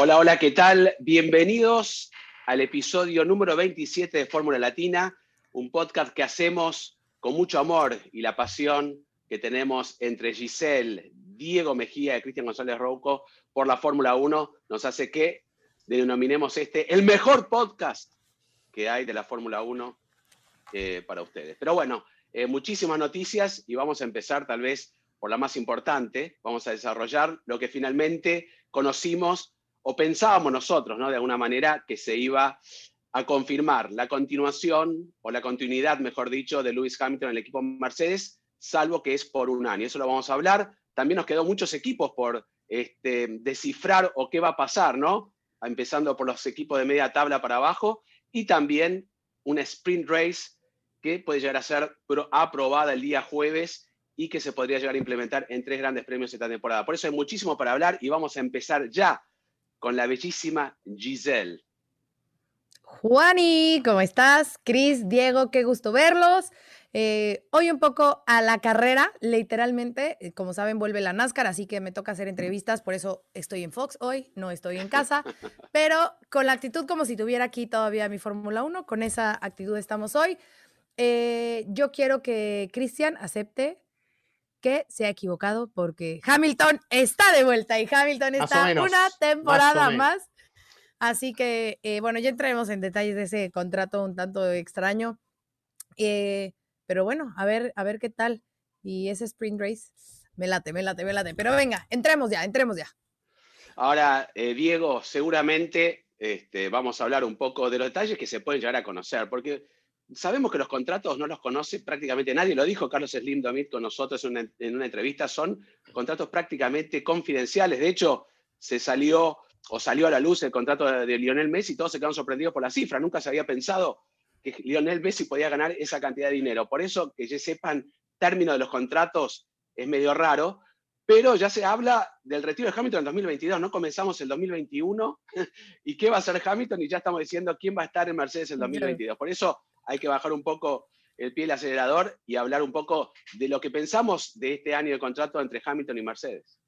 Hola, hola, ¿qué tal? Bienvenidos al episodio número 27 de Fórmula Latina, un podcast que hacemos con mucho amor y la pasión que tenemos entre Giselle, Diego Mejía y Cristian González Rouco por la Fórmula 1, nos hace que denominemos este el mejor podcast que hay de la Fórmula 1 eh, para ustedes. Pero bueno, eh, muchísimas noticias y vamos a empezar tal vez por la más importante, vamos a desarrollar lo que finalmente conocimos o pensábamos nosotros, ¿no? De alguna manera que se iba a confirmar la continuación o la continuidad, mejor dicho, de Lewis Hamilton en el equipo Mercedes, salvo que es por un año. Eso lo vamos a hablar. También nos quedó muchos equipos por este, descifrar o qué va a pasar, ¿no? Empezando por los equipos de media tabla para abajo y también una sprint race que puede llegar a ser aprobada el día jueves y que se podría llegar a implementar en tres grandes premios esta temporada. Por eso hay muchísimo para hablar y vamos a empezar ya con la bellísima Giselle. Juani, ¿cómo estás? Cris, Diego, qué gusto verlos. Eh, hoy un poco a la carrera, literalmente, eh, como saben, vuelve la NASCAR, así que me toca hacer entrevistas, por eso estoy en Fox hoy, no estoy en casa, pero con la actitud como si tuviera aquí todavía mi Fórmula 1, con esa actitud estamos hoy. Eh, yo quiero que Cristian acepte que se ha equivocado porque Hamilton está de vuelta y Hamilton está una temporada más. Así que, eh, bueno, ya entraremos en detalles de ese contrato un tanto extraño. Eh, pero bueno, a ver, a ver qué tal. Y ese sprint race, me late, me late, me late. Pero venga, entremos ya, entremos ya. Ahora, eh, Diego, seguramente este, vamos a hablar un poco de los detalles que se pueden llegar a conocer, porque sabemos que los contratos no los conoce prácticamente nadie, lo dijo Carlos Slim Domit con nosotros en una, entrevista, son contratos prácticamente confidenciales. De hecho, se salió o salió a la luz el contrato de, Lionel Messi y todos se quedaron sorprendidos por la cifra. Nunca se había pensado que Lionel Messi podía ganar esa cantidad de dinero. Por eso que ya sepan término de los contratos es medio raro, pero ya se habla del retiro de Hamilton en 2022. No comenzamos el 2021 y qué va a hacer Hamilton y ya estamos diciendo quién va a estar en Mercedes en 2022. Por eso hay que bajar un poco el pie del acelerador y hablar un poco de lo que pensamos de este año de contrato entre Hamilton y Mercedes.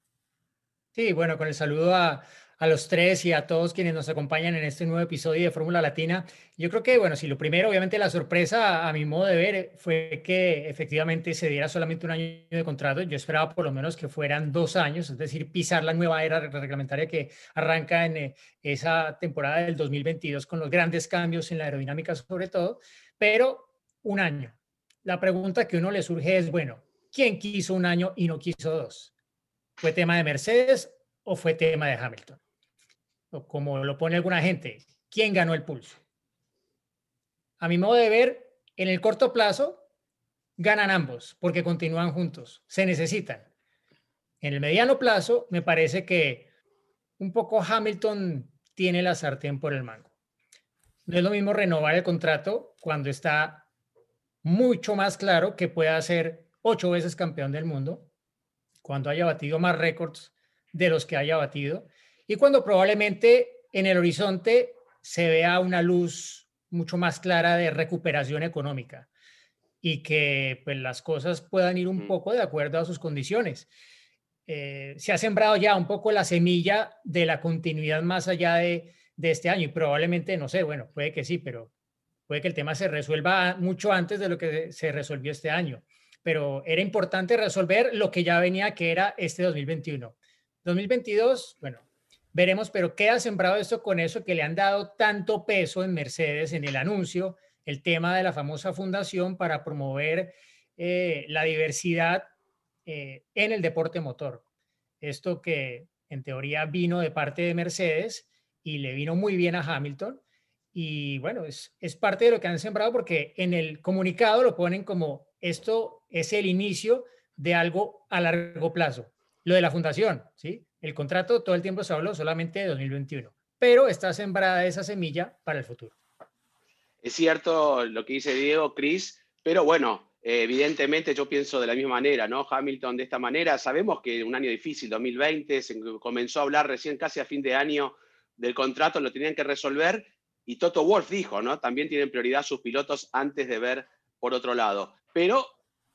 Sí, bueno, con el saludo a, a los tres y a todos quienes nos acompañan en este nuevo episodio de Fórmula Latina. Yo creo que, bueno, si lo primero, obviamente la sorpresa a mi modo de ver fue que efectivamente se diera solamente un año de contrato. Yo esperaba por lo menos que fueran dos años, es decir, pisar la nueva era reglamentaria que arranca en eh, esa temporada del 2022 con los grandes cambios en la aerodinámica sobre todo pero un año. La pregunta que uno le surge es, bueno, ¿quién quiso un año y no quiso dos? ¿Fue tema de Mercedes o fue tema de Hamilton? O como lo pone alguna gente, ¿quién ganó el pulso? A mi modo de ver, en el corto plazo, ganan ambos porque continúan juntos, se necesitan. En el mediano plazo, me parece que un poco Hamilton tiene la sartén por el mango. No es lo mismo renovar el contrato cuando está mucho más claro que pueda ser ocho veces campeón del mundo, cuando haya batido más récords de los que haya batido y cuando probablemente en el horizonte se vea una luz mucho más clara de recuperación económica y que pues, las cosas puedan ir un poco de acuerdo a sus condiciones. Eh, se ha sembrado ya un poco la semilla de la continuidad más allá de, de este año y probablemente, no sé, bueno, puede que sí, pero puede que el tema se resuelva mucho antes de lo que se resolvió este año. Pero era importante resolver lo que ya venía, que era este 2021. 2022, bueno, veremos, pero queda sembrado esto con eso que le han dado tanto peso en Mercedes en el anuncio, el tema de la famosa fundación para promover eh, la diversidad eh, en el deporte motor. Esto que en teoría vino de parte de Mercedes y le vino muy bien a Hamilton. Y bueno, es, es parte de lo que han sembrado porque en el comunicado lo ponen como esto es el inicio de algo a largo plazo. Lo de la fundación, ¿sí? El contrato todo el tiempo se habló solamente de 2021, pero está sembrada esa semilla para el futuro. Es cierto lo que dice Diego, Cris, pero bueno, evidentemente yo pienso de la misma manera, ¿no? Hamilton de esta manera, sabemos que un año difícil, 2020, se comenzó a hablar recién casi a fin de año del contrato, lo tenían que resolver y Toto Wolf dijo, ¿no? También tienen prioridad sus pilotos antes de ver por otro lado. Pero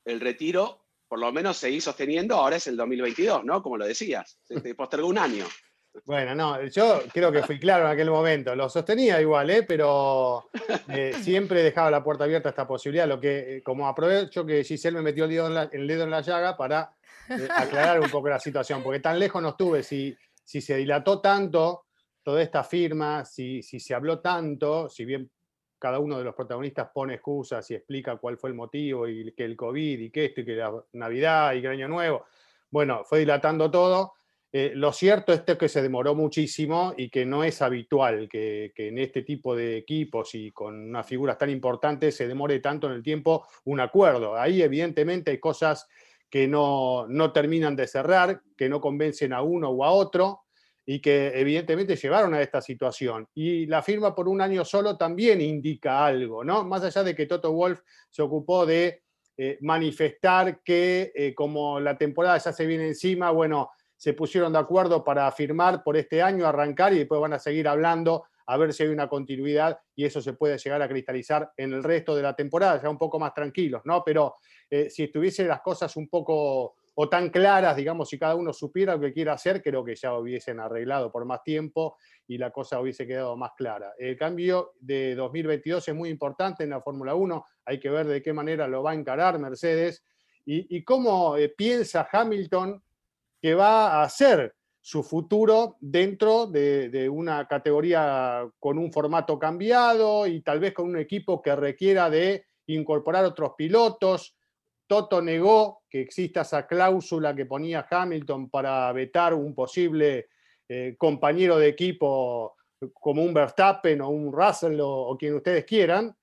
el retiro, por lo menos, seguir sosteniendo, ahora es el 2022, ¿no? Como lo decías, se postergó un año. Bueno, no, yo creo que fui claro en aquel momento. Lo sostenía igual, ¿eh? pero eh, siempre dejaba la puerta abierta a esta posibilidad. Lo que, eh, como aprovecho que Giselle me metió el dedo en la, el dedo en la llaga para eh, aclarar un poco la situación, porque tan lejos no estuve. Si, si se dilató tanto toda esta firma, si, si se habló tanto, si bien cada uno de los protagonistas pone excusas y explica cuál fue el motivo y que el COVID y que esto y que la Navidad y que el Año Nuevo, bueno, fue dilatando todo eh, lo cierto es que se demoró muchísimo y que no es habitual que, en este tipo de equipos y con unas figuras tan importantes se demore tanto en el tiempo un acuerdo. Ahí evidentemente hay cosas que no, no terminan de cerrar, que no convencen a uno o a otro y que evidentemente llevaron a esta situación. Y la firma por un año solo también indica algo, ¿no? Más allá de que Toto Wolf se ocupó de eh, manifestar que eh, como la temporada ya se viene encima, bueno, se pusieron de acuerdo para firmar por este año, arrancar y después van a seguir hablando a ver si hay una continuidad y eso se puede llegar a cristalizar en el resto de la temporada, ya un poco más tranquilos, ¿no? Pero eh, si estuviesen las cosas un poco o tan claras, digamos, si cada uno supiera lo que quiere hacer, creo que ya hubiesen arreglado por más tiempo y la cosa hubiese quedado más clara. El cambio de 2022 es muy importante en la Fórmula 1, hay que ver de qué manera lo va a encarar Mercedes y, cómo eh, piensa Hamilton que va a hacer su futuro dentro de, una categoría con un formato cambiado y tal vez con un equipo que requiera de incorporar otros pilotos. Toto negó que exista esa cláusula que ponía Hamilton para vetar un posible eh, compañero de equipo como un Verstappen o un Russell o, quien ustedes quieran.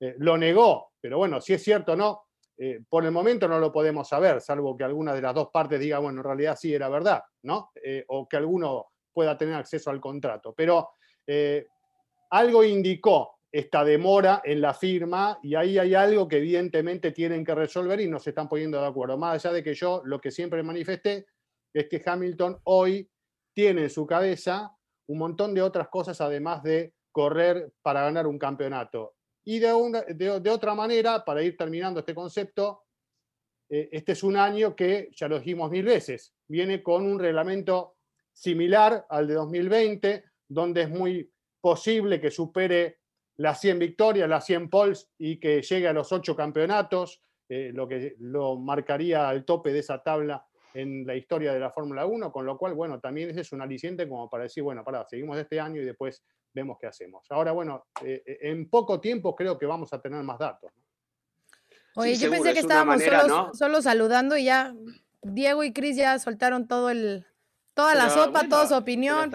Eh, lo negó, pero bueno, si es cierto o no, eh, por el momento no lo podemos saber, salvo que alguna de las dos partes diga, bueno, en realidad sí era verdad, ¿no? Eh, o que alguno pueda tener acceso al contrato. Pero eh, algo indicó esta demora en la firma y ahí hay algo que evidentemente tienen que resolver y no se están poniendo de acuerdo. Más allá de que yo lo que siempre manifesté es que Hamilton hoy tiene en su cabeza un montón de otras cosas además de correr para ganar un campeonato. Y de, de, otra manera, para ir terminando este concepto, eh, este es un año que, ya lo dijimos mil veces, viene con un reglamento similar al de 2020, donde es muy posible que supere las 100 victorias, las 100 poles y que llegue a los 8 campeonatos, eh, lo que lo marcaría el tope de esa tabla en la historia de la Fórmula 1, con lo cual, bueno, también ese es un aliciente como para decir, bueno, para, seguimos este año y después vemos qué hacemos. Ahora, bueno, eh, eh, en poco tiempo creo que vamos a tener más datos. Oye, yo pensé que estábamos solo, saludando y ya Diego y Cris ya soltaron todo el, toda la sopa, toda su opinión.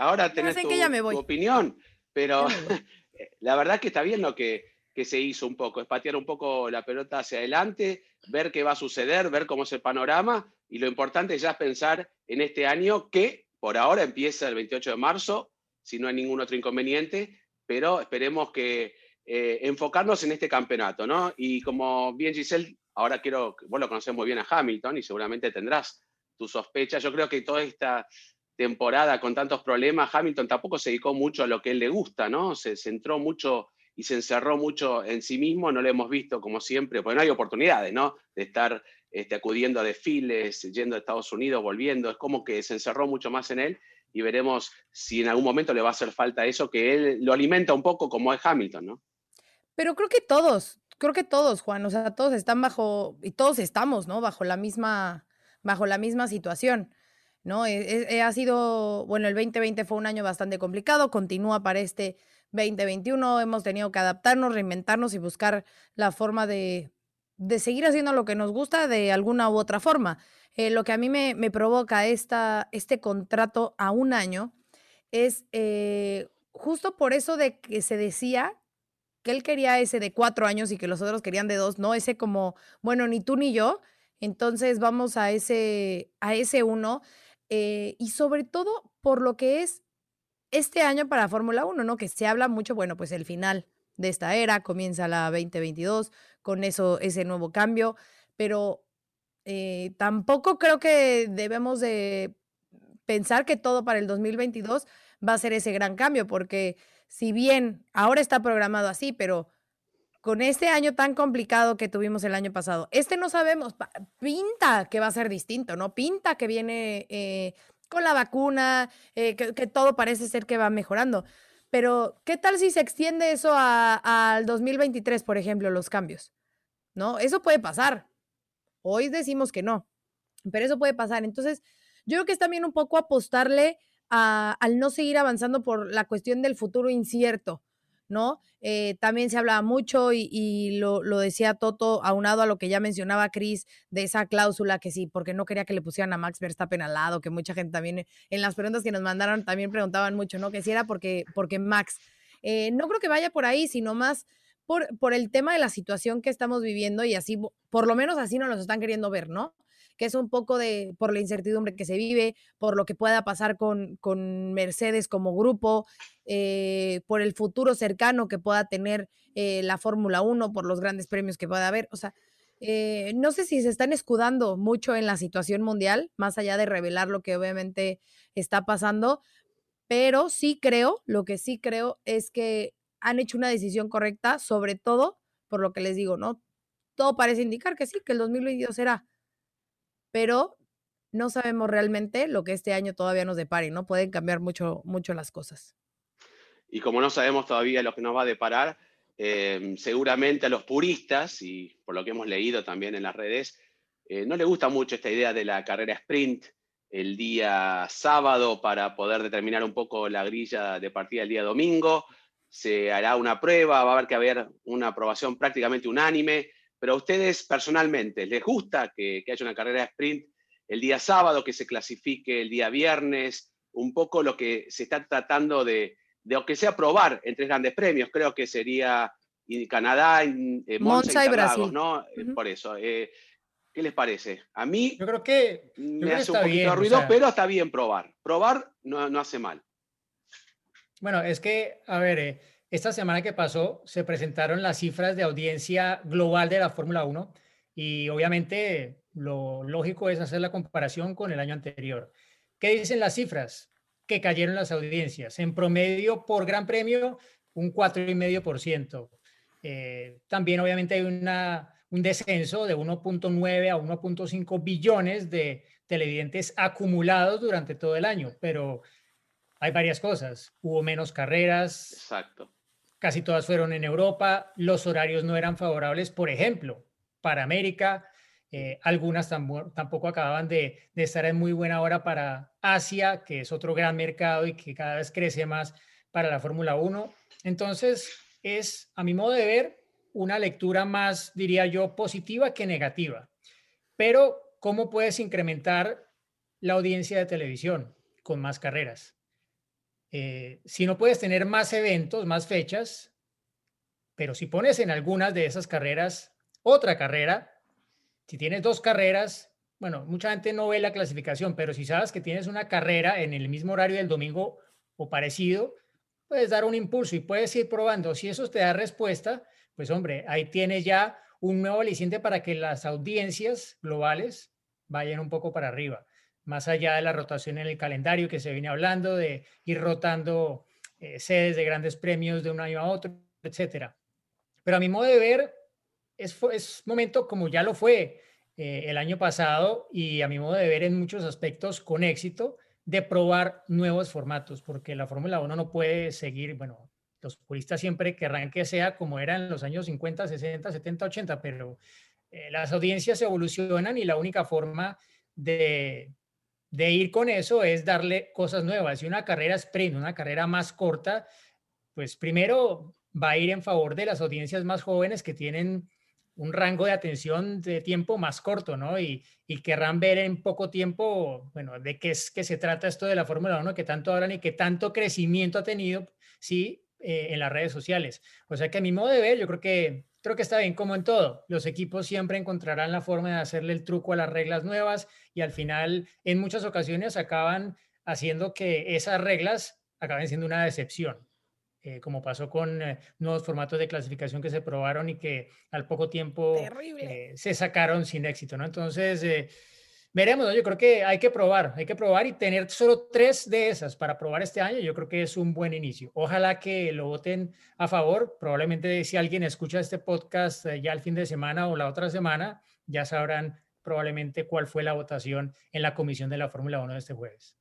Ahora tenés tu, opinión, pero la verdad que está bien lo que, que se hizo un poco, es patear un poco la pelota hacia adelante, ver qué va a suceder, ver cómo es el panorama, y lo importante ya es pensar en este año que por ahora empieza el 28 de marzo, si no hay ningún otro inconveniente, pero esperemos que eh, enfocarnos en este campeonato, ¿no? Y como bien Giselle, ahora quiero, vos lo conocés muy bien a Hamilton y seguramente tendrás tus sospechas. Yo creo que toda esta temporada con tantos problemas, Hamilton tampoco se dedicó mucho a lo que él le gusta, ¿no? Se centró mucho y se encerró mucho en sí mismo, no lo hemos visto como siempre, porque no hay oportunidades, ¿no? De estar este, acudiendo a desfiles, yendo a Estados Unidos, volviendo, es como que se encerró mucho más en él y veremos si en algún momento le va a hacer falta eso, que él lo alimenta un poco como es Hamilton, ¿no? Pero creo que todos, creo que todos, Juan, o sea, todos están bajo, y todos estamos, ¿no? Bajo la misma, bajo la misma situación. ¿No? ha sido, bueno, el 2020 fue un año bastante complicado, continúa para este 2021, hemos tenido que adaptarnos, reinventarnos y buscar la forma de, de seguir haciendo lo que nos gusta de alguna u otra forma. Eh, lo que a mí me, me provoca esta, este contrato a un año es eh, justo por eso de que se decía que él quería ese de cuatro años y que los otros querían de dos, no ese como, bueno, ni tú ni yo, entonces vamos a ese, a ese uno. Eh, y sobre todo por lo que es este año para Fórmula 1, ¿no? Que se habla mucho, bueno, pues el final de esta era, comienza la 2022, con eso, ese nuevo cambio, pero eh, tampoco creo que debemos de pensar que todo para el 2022 va a ser ese gran cambio, porque si bien ahora está programado así, pero con este año tan complicado que tuvimos el año pasado, este no sabemos, pinta que va a ser distinto, ¿no? Pinta que viene eh, con la vacuna, eh, que, todo parece ser que va mejorando. Pero, ¿qué tal si se extiende eso al 2023, por ejemplo, los cambios? ¿No? Eso puede pasar. Hoy decimos que no, pero eso puede pasar. Entonces, yo creo que es también un poco apostarle al no seguir avanzando por la cuestión del futuro incierto, ¿no? Eh, también se hablaba mucho y, lo, decía Toto, aunado a lo que ya mencionaba Chris, de esa cláusula que sí, porque no quería que le pusieran a Max Verstappen al lado, que mucha gente también en las preguntas que nos mandaron también preguntaban mucho, ¿no? Que si era porque, porque Max. Eh, no creo que vaya por ahí, sino más por, por el tema de la situación que estamos viviendo y así, por lo menos así nos lo están queriendo ver, ¿no? Que es un poco de por la incertidumbre que se vive, por lo que pueda pasar con, con Mercedes como grupo, eh, por el futuro cercano que pueda tener eh, la Fórmula 1, por los grandes premios que pueda haber. O sea, eh, no sé si se están escudando mucho en la situación mundial, más allá de revelar lo que obviamente está pasando, pero sí creo, lo que sí creo es que han hecho una decisión correcta, sobre todo por lo que les digo, ¿no? Todo parece indicar que sí, que el 2022 será pero no sabemos realmente lo que este año todavía nos depare, ¿no? Pueden cambiar mucho, mucho las cosas. Y como no sabemos todavía lo que nos va a deparar, em, seguramente a los puristas, y por lo que hemos leído también en las redes, eh, no le gusta mucho esta idea de la carrera sprint el día sábado para poder determinar un poco la grilla de partida el día domingo. Se hará una prueba, va a haber que haber una aprobación prácticamente unánime. Pero a ustedes personalmente, ¿les gusta que, haya una carrera de sprint el día sábado, que se clasifique el día viernes? Un poco lo que se está tratando de, de aunque sea probar en tres grandes premios, creo que sería Canadá, eh, Monza, y, Brasil, ¿no? Eh, por eso. Eh, ¿Qué les parece? A mí yo creo que me hace un poquito de ruido, pero está bien probar. Probar no, no, hace mal. Bueno, es que, a ver, esta semana que pasó se presentaron las cifras de audiencia global de la Fórmula 1 y obviamente lo lógico es hacer la comparación con el año anterior. ¿Qué dicen las cifras? Que cayeron las audiencias. En promedio por Gran Premio, un 4,5%. Eh, también obviamente hay una, un descenso de 1.9 a 1.5 billones de televidentes acumulados durante todo el año, pero hay varias cosas. Hubo menos carreras. Exacto casi todas fueron en Europa, los horarios no eran favorables, por ejemplo, para América, eh, algunas tampoco acababan de, estar en muy buena hora para Asia, que es otro gran mercado y que cada vez crece más para la Fórmula 1. Entonces, es, a mi modo de ver, una lectura más, diría yo, positiva que negativa. Pero, ¿cómo puedes incrementar la audiencia de televisión con más carreras? Eh, si no puedes tener más eventos, más fechas, pero si pones en algunas de esas carreras otra carrera, si tienes dos carreras, bueno, mucha gente no ve la clasificación, pero si sabes que tienes una carrera en el mismo horario del domingo o parecido, puedes dar un impulso y puedes ir probando. Si eso te da respuesta, pues hombre, ahí tienes ya un nuevo aliciente para que las audiencias globales vayan un poco para arriba más allá de la rotación en el calendario que se viene hablando, de ir rotando eh, sedes de grandes premios de un año a otro, etcétera. Pero a mi modo de ver, es, es momento como ya lo fue eh, el año pasado y a mi modo de ver en muchos aspectos con éxito de probar nuevos formatos, porque la Fórmula 1 no puede seguir, bueno, los puristas siempre querrán que sea como era en los años 50, 60, 70, 80, pero eh, las audiencias evolucionan y la única forma de, de ir con eso es darle cosas nuevas. Y una carrera sprint, una carrera más corta, pues primero va a ir en favor de las audiencias más jóvenes que tienen un rango de atención de tiempo más corto, ¿no? Y, y querrán ver en poco tiempo, bueno, de qué es que se trata esto de la Fórmula 1 que tanto hablan y que tanto crecimiento ha tenido, sí, eh, en las redes sociales. O sea que a mi modo de ver, yo creo que creo que está bien como en todo. Los equipos siempre encontrarán la forma de hacerle el truco a las reglas nuevas y al final en muchas ocasiones acaban haciendo que esas reglas acaben siendo una decepción. Eh, como pasó con eh, nuevos formatos de clasificación que se probaron y que al poco tiempo eh, se sacaron sin éxito, ¿no? Entonces, veremos, yo creo que hay que probar, hay que probar y tener solo tres de esas para probar este año, yo creo que es un buen inicio. Ojalá que lo voten a favor, probablemente si alguien escucha este podcast eh, ya el fin de semana o la otra semana, ya sabrán probablemente cuál fue la votación en la comisión de la Fórmula 1 de este jueves.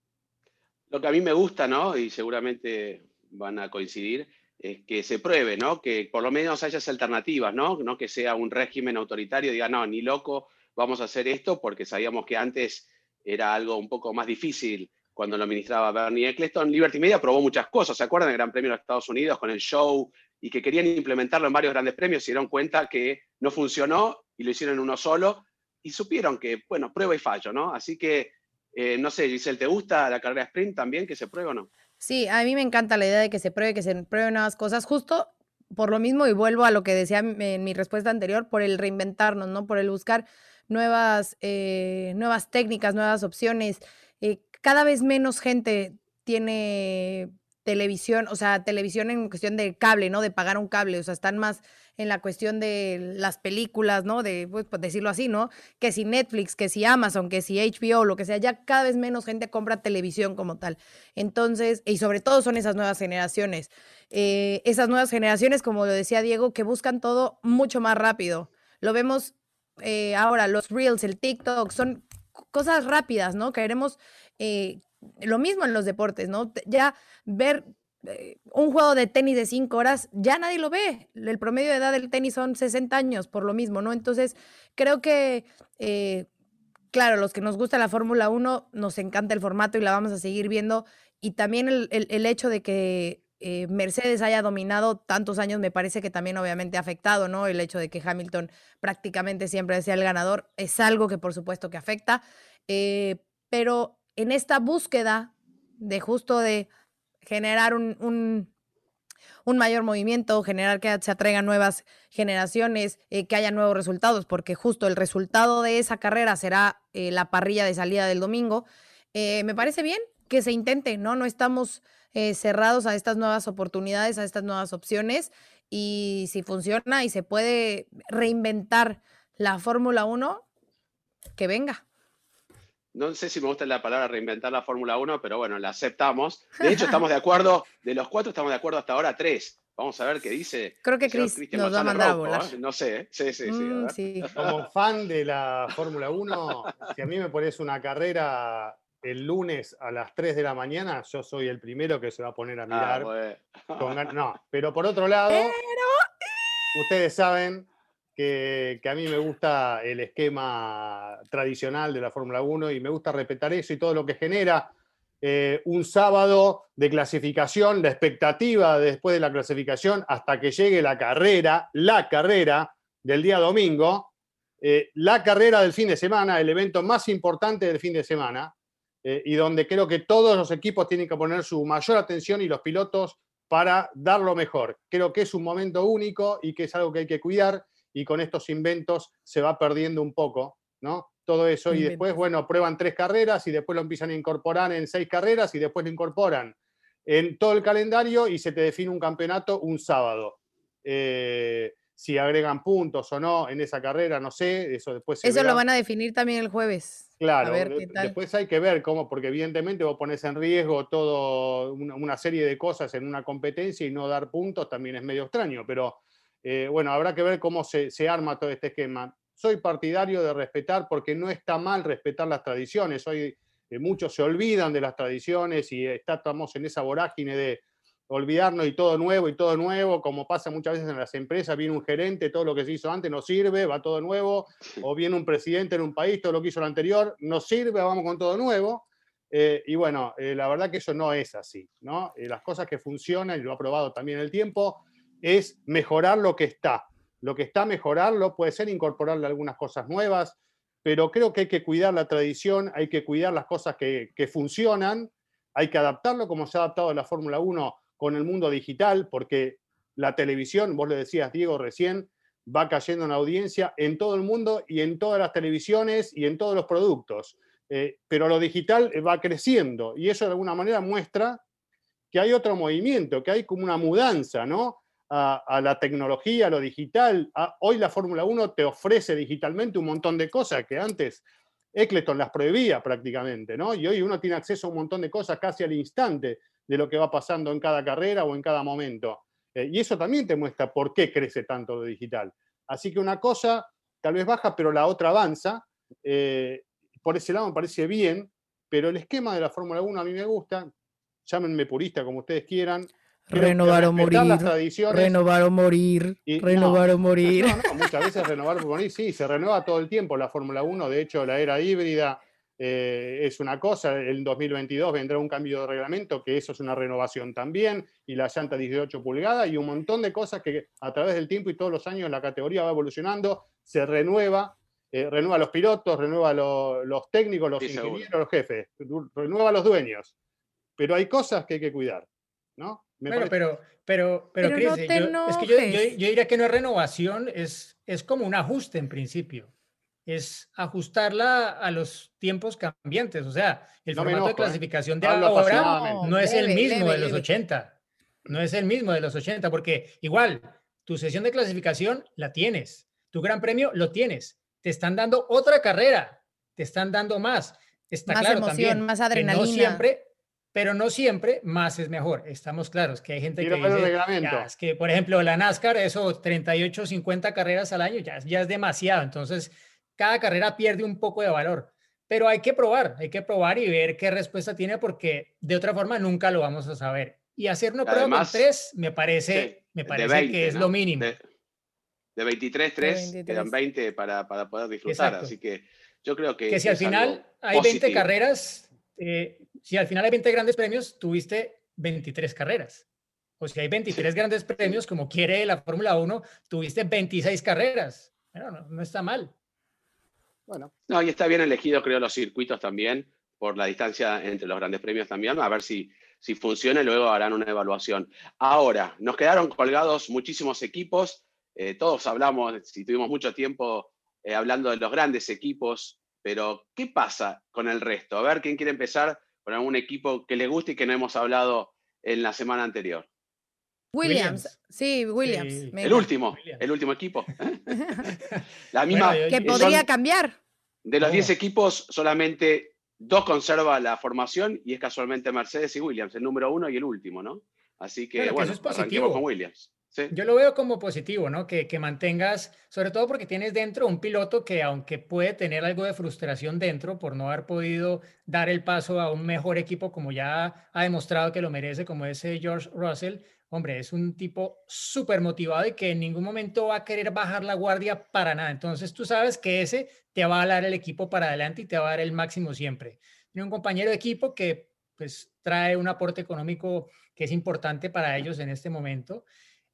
Lo que a mí me gusta, ¿no? Y seguramente van a coincidir, es que se pruebe, ¿no? Que por lo menos haya alternativas, ¿no? No que sea un régimen autoritario, diga, no, ni loco, vamos a hacer esto porque sabíamos que antes era algo un poco más difícil cuando lo administraba Bernie Eccleston. Liberty Media probó muchas cosas, ¿se acuerdan del Gran Premio de Estados Unidos con el show y que querían implementarlo en varios grandes premios, se dieron cuenta que no funcionó y lo hicieron en uno solo y supieron que, bueno, prueba y fallo, ¿no? Así que, eh, no sé, Giselle, ¿te gusta la carrera sprint también, que se pruebe o no? Sí, a mí me encanta la idea de que se pruebe, que se prueben nuevas cosas, justo por lo mismo, y vuelvo a lo que decía en mi respuesta anterior, por el reinventarnos, ¿no? Por el buscar nuevas, eh, nuevas técnicas, nuevas opciones. Eh, cada vez menos gente tiene televisión, o sea, televisión en cuestión de cable, ¿no? De pagar un cable, o sea, están más en la cuestión de las películas, ¿no? De, pues, decirlo así, ¿no? Que si Netflix, que si Amazon, que si HBO, lo que sea, ya cada vez menos gente compra televisión como tal. Entonces, y sobre todo son esas nuevas generaciones. Eh, esas nuevas generaciones, como lo decía Diego, que buscan todo mucho más rápido. Lo vemos eh, ahora los reels, el TikTok, son cosas rápidas, ¿no? Queremos eh, lo mismo en los deportes, ¿no? Ya ver eh, un juego de tenis de cinco horas, ya nadie lo ve. El promedio de edad del tenis son 60 años, por lo mismo, ¿no? Entonces, creo que, claro, los que nos gusta la Fórmula 1, nos encanta el formato y la vamos a seguir viendo. Y también el hecho de que eh, Mercedes haya dominado tantos años me parece que también obviamente ha afectado, ¿no? El hecho de que Hamilton prácticamente siempre sea el ganador es algo que por supuesto que afecta, eh, pero en esta búsqueda de justo de generar un, un, mayor movimiento, generar que se atraigan nuevas generaciones, eh, que haya nuevos resultados, porque justo el resultado de esa carrera será la parrilla de salida del domingo, me parece bien que se intente, ¿no? No estamos eh, cerrados a estas nuevas oportunidades, a estas nuevas opciones. Y si funciona y se puede reinventar la Fórmula 1, que venga. No sé si me gusta la palabra reinventar la Fórmula 1, pero bueno, la aceptamos. De hecho, estamos de acuerdo, de los cuatro estamos de acuerdo hasta ahora tres. Vamos a ver qué dice. Creo que Chris nos va a mandar a volar. ¿eh? No sé, ¿eh? sí, sí, sí, mm, Como fan de la Fórmula 1, si a mí me pones una carrera el lunes a las 3 de la mañana, yo soy el primero que se va a poner a ah, mirar. no, pero por otro lado, ustedes saben que, a mí me gusta el esquema tradicional de la Fórmula 1 y me gusta respetar eso y todo lo que genera eh, un sábado de clasificación, la expectativa después de la clasificación hasta que llegue la carrera, la carrera del día domingo, eh, la carrera del fin de semana, el evento más importante del fin de semana, eh, y donde creo que todos los equipos tienen que poner su mayor atención y los pilotos para dar lo mejor. Creo que es un momento único y que es algo que hay que cuidar y con estos inventos se va perdiendo un poco, ¿no? Todo eso y después, bueno, prueban tres carreras y después lo empiezan a incorporar en seis carreras y después lo incorporan en todo el calendario y se te define un campeonato un sábado. Eh, si agregan puntos o no en esa carrera, no sé, eso después Eso lo van a definir también el jueves. Claro, después hay que ver cómo, porque evidentemente vos pones en riesgo toda una, serie de cosas en una competencia y no dar puntos también es medio extraño, pero eh, bueno, habrá que ver cómo se, arma todo este esquema. Soy partidario de respetar porque no está mal respetar las tradiciones. Hoy eh, muchos se olvidan de las tradiciones y estamos en esa vorágine de olvidarnos y todo nuevo y todo nuevo, como pasa muchas veces en las empresas, viene un gerente, todo lo que se hizo antes no sirve, va todo nuevo, o viene un presidente en un país, todo lo que hizo lo anterior no sirve, vamos con todo nuevo. Eh, y bueno, eh, la verdad que eso no es así, ¿no? Eh, las cosas que funcionan, y lo ha probado también el tiempo, es mejorar lo que está. Lo que está, mejorarlo, puede ser incorporarle algunas cosas nuevas, pero creo que hay que cuidar la tradición, hay que cuidar las cosas que, que funcionan, hay que adaptarlo como se ha adaptado la Fórmula 1 con el mundo digital, porque la televisión, vos le decías, Diego, recién, va cayendo en audiencia en todo el mundo y en todas las televisiones y en todos los productos. Eh, pero lo digital va creciendo y eso de alguna manera muestra que hay otro movimiento, que hay como una mudanza, ¿no? A, la tecnología, a lo digital. hoy la Fórmula 1 te ofrece digitalmente un montón de cosas que antes Eccleston las prohibía prácticamente, ¿no? Y hoy uno tiene acceso a un montón de cosas casi al instante de lo que va pasando en cada carrera o en cada momento. Eh, y eso también te muestra por qué crece tanto lo digital. Así que una cosa tal vez baja, pero la otra avanza. Eh, por ese lado me parece bien, pero el esquema de la Fórmula 1 a mí me gusta. Llámenme purista como ustedes quieran. Renovar o morir. Renovar o morir. renovar o morir. No, muchas veces renovar o morir, sí, se renueva todo el tiempo la Fórmula 1. De hecho, la era híbrida eh, es una cosa, en 2022 vendrá un cambio de reglamento, que eso es una renovación también, y la llanta 18 pulgadas, y un montón de cosas que a través del tiempo y todos los años la categoría va evolucionando, se renueva, eh, renueva los pilotos, renueva los técnicos, los ingenieros, los jefes, renueva los dueños. Pero hay cosas que hay que cuidar, ¿no? bueno, pero, pero, pero, Chris, es que yo, yo, diría que no es renovación, es, es como un ajuste en principio es ajustarla a los tiempos cambiantes. O sea, el formato de ¿eh? clasificación de ahora no es el mismo de los 80. No es el mismo de los 80, porque igual, tu sesión de clasificación la tienes, tu gran premio lo tienes, te están dando otra carrera, te están dando más. Está más claro emoción, también más adrenalina. no siempre, pero no siempre más es mejor. Estamos claros que hay gente que dice, es que, por ejemplo, la NASCAR, eso 38, 50 carreras al año, ya, ya es demasiado. Entonces, cada carrera pierde un poco de valor. Pero hay que probar, hay que probar y ver qué respuesta tiene porque de otra forma nunca lo vamos a saber. Y hacer una prueba con tres me parece, me parece que es lo mínimo. De, 23, 3 quedan 20 para, para poder disfrutar. Así que yo creo que... Que si al final hay 20 carreras, eh, si al final hay 20 grandes premios, tuviste 23 carreras. O si hay 23 grandes premios, como quiere la Fórmula 1, tuviste 26 carreras. Bueno, no, no está mal. Bueno. No, y está bien elegido, creo, los circuitos también, por la distancia entre los grandes premios también, a ver si, si funciona y luego harán una evaluación. Ahora, nos quedaron colgados muchísimos equipos, eh, todos hablamos, si tuvimos mucho tiempo eh, hablando de los grandes equipos, pero ¿qué pasa con el resto? A ver, ¿quién quiere empezar con algún equipo que le guste y que no hemos hablado en la semana anterior? Williams, sí, Williams. El último, el último equipo. la misma. que podría cambiar. De los 10 equipos, solamente dos conserva la formación y es casualmente Mercedes y Williams, el número uno y el último, ¿no? Así que, bueno, es positivo. con Williams. Yo lo veo como positivo, ¿no? Que, que, mantengas, sobre todo porque tienes dentro un piloto que aunque puede tener algo de frustración dentro por no haber podido dar el paso a un mejor equipo como ya ha demostrado que lo merece, como ese George Russell, hombre, es un tipo súper motivado y que en ningún momento va a querer bajar la guardia para nada. Entonces tú sabes que ese te va a dar el equipo para adelante y te va a dar el máximo siempre. Tiene un compañero de equipo que pues trae un aporte económico que es importante para ellos en este momento.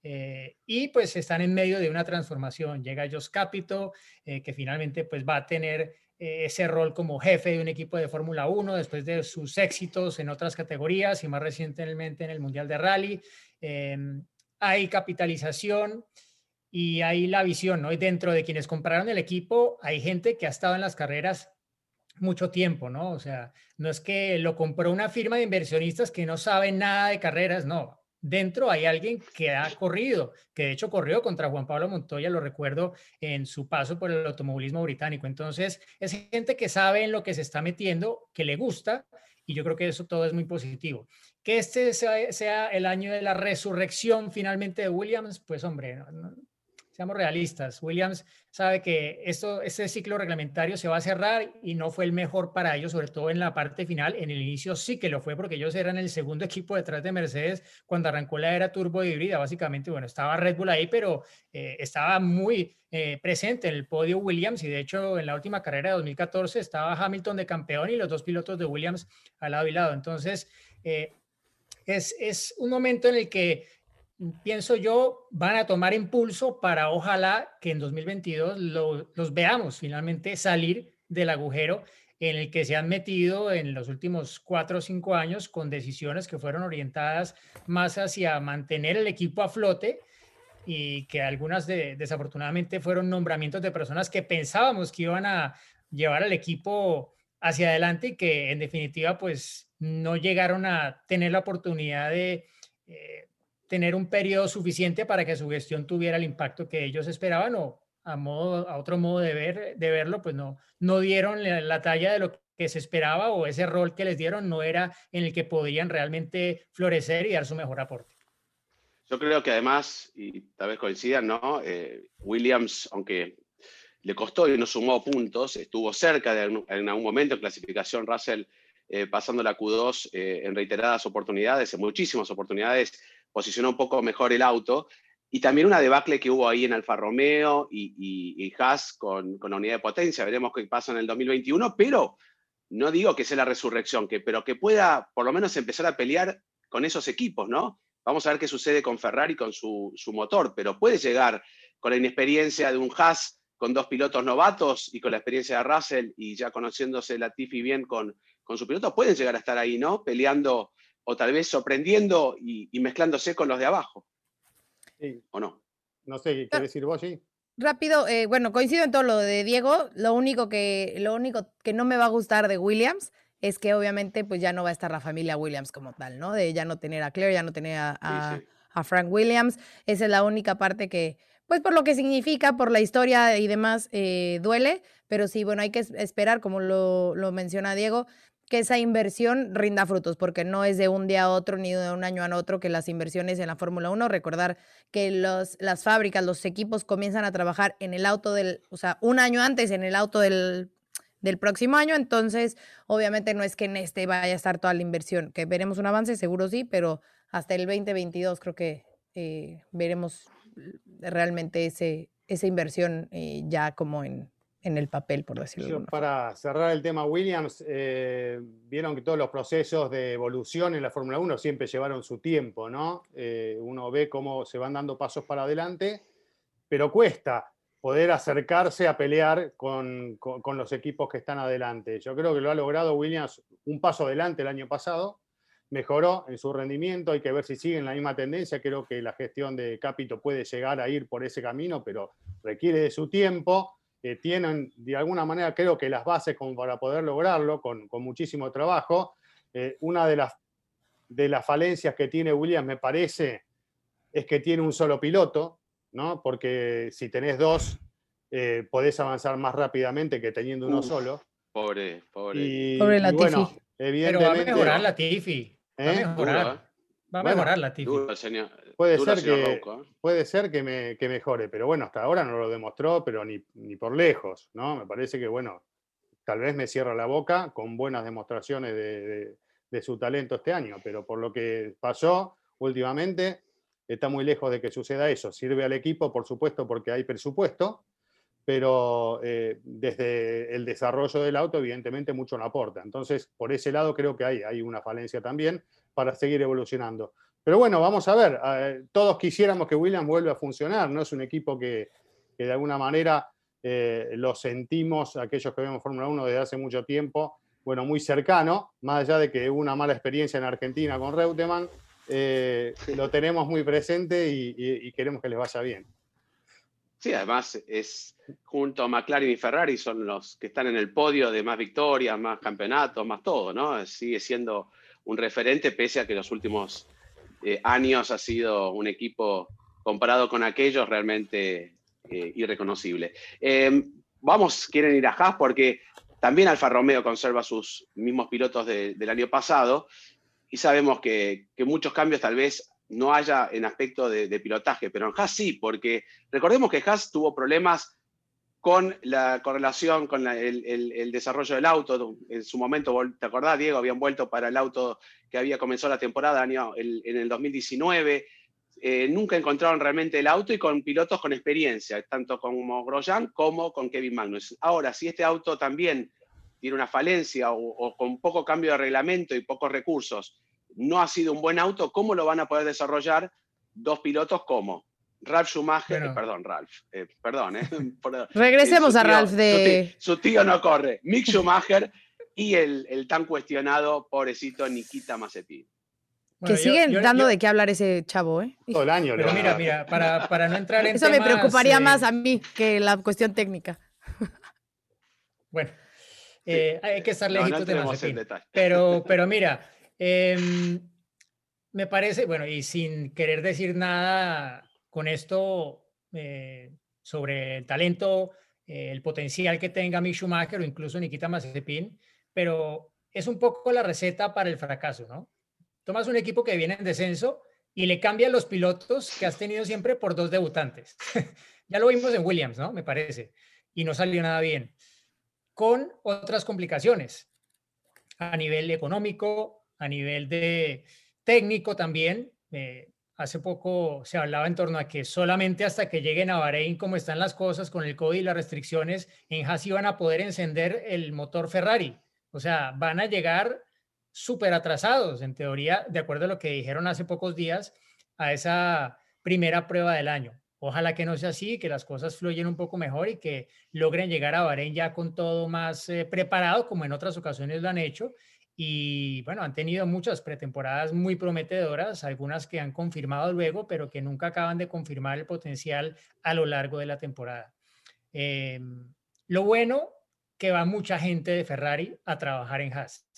Eh, y pues están en medio de una transformación. Llega Jos Capito, eh, que finalmente pues va a tener eh, ese rol como jefe de un equipo de Fórmula 1 después de sus éxitos en otras categorías y más recientemente en el Mundial de Rally. Em, hay capitalización y hay la visión, ¿no? Y dentro de quienes compraron el equipo hay gente que ha estado en las carreras mucho tiempo, ¿no? O sea, no es que lo compró una firma de inversionistas que no saben nada de carreras, no dentro hay alguien que ha corrido, que de hecho corrió contra Juan Pablo Montoya, lo recuerdo en su paso por el automovilismo británico. Entonces, es gente que sabe en lo que se está metiendo, que le gusta, y yo creo que eso todo es muy positivo. Que este sea, el año de la resurrección finalmente de Williams, pues hombre, seamos realistas. Williams sabe que esto, este ciclo reglamentario se va a cerrar y no fue el mejor para ellos, sobre todo en la parte final. En el inicio sí que lo fue porque ellos eran el segundo equipo detrás de Mercedes cuando arrancó la era turbo híbrida. Básicamente, bueno, estaba Red Bull ahí, pero eh, estaba muy eh, presente en el podio Williams y de hecho en la última carrera de 2014 estaba Hamilton de campeón y los dos pilotos de Williams al lado y lado. Entonces, eh, es, un momento en el que pienso yo, van a tomar impulso para ojalá que en 2022 los veamos finalmente salir del agujero en el que se han metido en los últimos cuatro o cinco años con decisiones que fueron orientadas más hacia mantener el equipo a flote y que algunas desafortunadamente fueron nombramientos de personas que pensábamos que iban a llevar al equipo hacia adelante y que en definitiva pues no llegaron a tener la oportunidad de eh, tener un periodo suficiente para que su gestión tuviera el impacto que ellos esperaban o a, modo, a otro modo de, ver, de verlo, pues no, no dieron la, talla de lo que se esperaba o ese rol que les dieron no era en el que podían realmente florecer y dar su mejor aporte. Yo creo que además, y tal vez coincidan, ¿no? Eh, Williams, aunque le costó y no sumó puntos, estuvo cerca de en algún momento en clasificación Russell eh, pasando la Q2 eh, en reiteradas oportunidades, en muchísimas oportunidades, posicionó un poco mejor el auto. Y también una debacle que hubo ahí en Alfa Romeo y, y, Haas con, con, la unidad de potencia. Veremos qué pasa en el 2021, pero no digo que sea la resurrección, que, pero que pueda por lo menos empezar a pelear con esos equipos, ¿no? Vamos a ver qué sucede con Ferrari, con su, su motor, pero puede llegar con la inexperiencia de un Haas con dos pilotos novatos y con la experiencia de Russell y ya conociéndose la Tiffy bien con, con su piloto, pueden llegar a estar ahí, ¿no? Peleando o tal vez sorprendiendo y, mezclándose con los de abajo. Sí. ¿O no? No sé, ¿qué decir vos, sí? Rápido, eh, bueno, coincido en todo lo de Diego. Lo único que, lo único que no me va a gustar de Williams es que obviamente pues ya no va a estar la familia Williams como tal, ¿no? De ya no tener a Claire, ya no tener a, Frank Williams. Esa es la única parte que, pues por lo que significa, por la historia y demás, eh, duele. Pero sí, bueno, hay que esperar, como lo, menciona Diego, que esa inversión rinda frutos, porque no es de un día a otro ni de un año a otro que las inversiones en la Fórmula 1. Recordar que los, las fábricas, los equipos comienzan a trabajar en el auto del, o sea, un año antes en el auto del, del próximo año, entonces obviamente no es que en este vaya a estar toda la inversión, que veremos un avance, seguro sí, pero hasta el 2022 creo que eh, veremos realmente ese, esa inversión eh, ya como en, en el papel, por decirlo Para cerrar el tema Williams, eh, vieron que todos los procesos de evolución en la Fórmula 1 siempre llevaron su tiempo, ¿no? Eh, uno ve cómo se van dando pasos para adelante, pero cuesta poder acercarse a pelear con, con, los equipos que están adelante. Yo creo que lo ha logrado Williams un paso adelante el año pasado, mejoró en su rendimiento, hay que ver si sigue en la misma tendencia, creo que la gestión de Capito puede llegar a ir por ese camino, pero requiere de su tiempo que tienen de alguna manera creo que las bases como para poder lograrlo con, muchísimo trabajo. Eh, una de las, de las falencias que tiene Williams, me parece, es que tiene un solo piloto, ¿no? porque si tenés dos, eh, podés avanzar más rápidamente que teniendo uno solo. Pobre, pobre. Y, pobre la bueno, evidentemente, Pero va a mejorar la Tiffy. Va a ¿Eh? mejorar. Va a mejorar la Tiffy. Puede ser, que, ¿eh? puede ser que, me, mejore, pero bueno, hasta ahora no lo demostró, pero ni, por lejos, ¿no? Me parece que, bueno, tal vez me cierra la boca con buenas demostraciones de, su talento este año, pero por lo que pasó últimamente, está muy lejos de que suceda eso. Sirve al equipo, por supuesto, porque hay presupuesto, pero eh, desde el desarrollo del auto, evidentemente, mucho no aporta. Entonces, por ese lado creo que hay, hay una falencia también para seguir evolucionando. Pero bueno, vamos a ver. todos quisiéramos que Williams vuelva a funcionar, ¿no? Es un equipo que, de alguna manera eh, lo sentimos, aquellos que vemos Fórmula 1 desde hace mucho tiempo, bueno, muy cercano, más allá de que hubo una mala experiencia en Argentina con Reutemann, eh, lo tenemos muy presente y, queremos que les vaya bien. Sí, además es junto a McLaren y Ferrari son los que están en el podio de más victorias, más campeonatos, más todo, ¿no? Sigue siendo un referente pese a que los últimos eh, años ha sido un equipo comparado con aquellos realmente eh, irreconocible. Em, vamos, quieren ir a Haas porque también Alfa Romeo conserva sus mismos pilotos del año pasado y sabemos que, muchos cambios tal vez no haya en aspecto de, pilotaje, pero en Haas sí, porque recordemos que Haas tuvo problemas con la correlación con el, desarrollo del auto. En su momento, ¿te acordás, Diego? Habían vuelto para el auto que había comenzado la temporada año, en el 2019. Eh, nunca encontraron realmente el auto y con pilotos con experiencia, tanto como Grosjean como con Kevin Magnus. Ahora, si este auto también tiene una falencia o, con poco cambio de reglamento y pocos recursos, no ha sido un buen auto, ¿cómo lo van a poder desarrollar dos pilotos como Ralf Schumacher, perdón, Ralf, eh, perdón, eh, Regresemos a Ralf de... Su tío, no corre, Mick Schumacher y el, tan cuestionado, pobrecito Nikita Mazepin que siguen dando de qué hablar ese chavo, ¿eh? Todo el año. Pero mira, mira, para, para, no entrar en Eso me preocuparía más a mí que la cuestión técnica. Bueno, eh, hay que estar lejitos de más Pero, pero mira, em, me parece, bueno, y sin querer decir nada con esto eh, sobre el talento, eh, el potencial que tenga Mick Schumacher o incluso Nikita Mazepin, pero es un poco la receta para el fracaso, ¿no? Tomas un equipo que viene en descenso y le cambias los pilotos que has tenido siempre por dos debutantes. ya lo vimos en Williams, ¿no? Me parece. Y no salió nada bien. Con otras complicaciones a nivel económico, a nivel de técnico también. Eh, hace poco se hablaba en torno a que solamente hasta que lleguen a Bahrein, como están las cosas con el COVID y las restricciones, en Haas iban a poder encender el motor Ferrari. O sea, van a llegar súper atrasados, en teoría, de acuerdo a lo que dijeron hace pocos días, a esa primera prueba del año. Ojalá que no sea así, que las cosas fluyan un poco mejor y que logren llegar a Bahrein ya con todo más eh, preparado, como en otras ocasiones lo han hecho. Y bueno, han tenido muchas pretemporadas muy prometedoras, algunas que han confirmado luego, pero que nunca acaban de confirmar el potencial a lo largo de la temporada. Em, lo bueno que va mucha gente de Ferrari a trabajar en Haas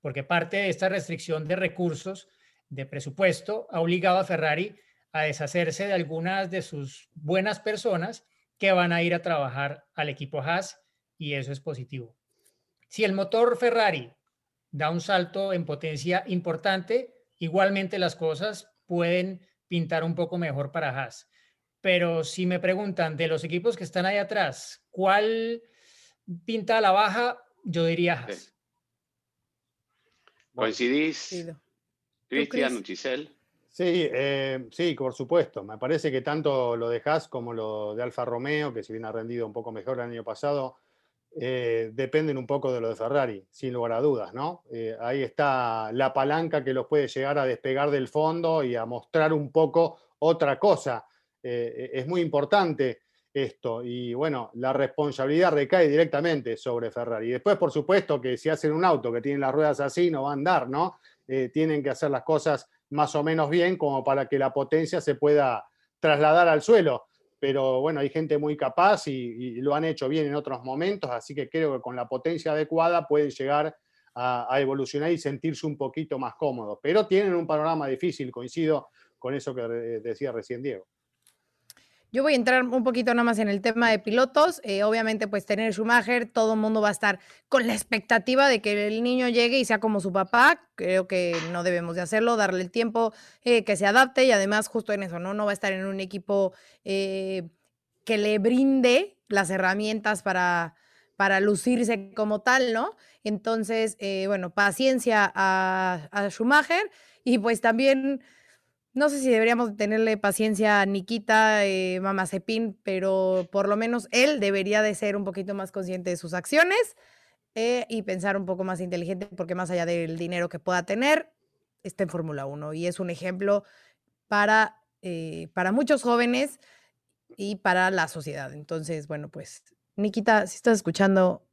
porque parte de esta restricción de recursos, de presupuesto, ha obligado a Ferrari a deshacerse de algunas de sus buenas personas que van a ir a trabajar al equipo Haas y eso es positivo. Si el motor Ferrari da un salto en potencia importante, igualmente las cosas pueden pintar un poco mejor para Haas. Pero si me preguntan de los equipos que están ahí atrás, ¿cuál pinta a la baja? Yo diría Haas. ¿Coincidís? Cristian, Giselle. Sí, eh, sí, por supuesto. Me parece que tanto lo de Haas como lo de Alfa Romeo, que si bien ha rendido un poco mejor el año pasado, eh, dependen un poco de lo de Ferrari, sin lugar a dudas, ¿no? Eh, ahí está la palanca que los puede llegar a despegar del fondo y a mostrar un poco otra cosa. es muy importante esto. Y bueno, la responsabilidad recae directamente sobre Ferrari. Después, por supuesto, que si hacen un auto que tiene las ruedas así, no va a andar, ¿no? Eh, tienen que hacer las cosas más o menos bien como para que la potencia se pueda trasladar al suelo. Pero bueno, hay gente muy capaz y, lo han hecho bien en otros momentos, así que creo que con la potencia adecuada pueden llegar a, a evolucionar y sentirse un poquito más cómodos. Pero tienen un panorama difícil, coincido con eso que decía recién Diego. Yo voy a entrar un poquito nada más en el tema de pilotos. Eh, obviamente, pues tener Schumacher, todo el mundo va a estar con la expectativa de que el niño llegue y sea como su papá. Creo que no debemos de hacerlo, darle el tiempo eh, que se adapte y además justo en eso, ¿no? No va a estar en un equipo eh, que le brinde las herramientas para, para lucirse como tal, ¿no? Entonces, bueno, paciencia a, a Schumacher y pues también no sé si deberíamos tenerle paciencia a Nikita eh, Mamazepin, pero por lo menos él debería de ser un poquito más consciente de sus acciones eh, y pensar un poco más inteligente, porque más allá del dinero que pueda tener, está en Fórmula 1 y es un ejemplo para, eh, para muchos jóvenes y para la sociedad. Entonces, bueno, pues Nikita, si estás escuchando,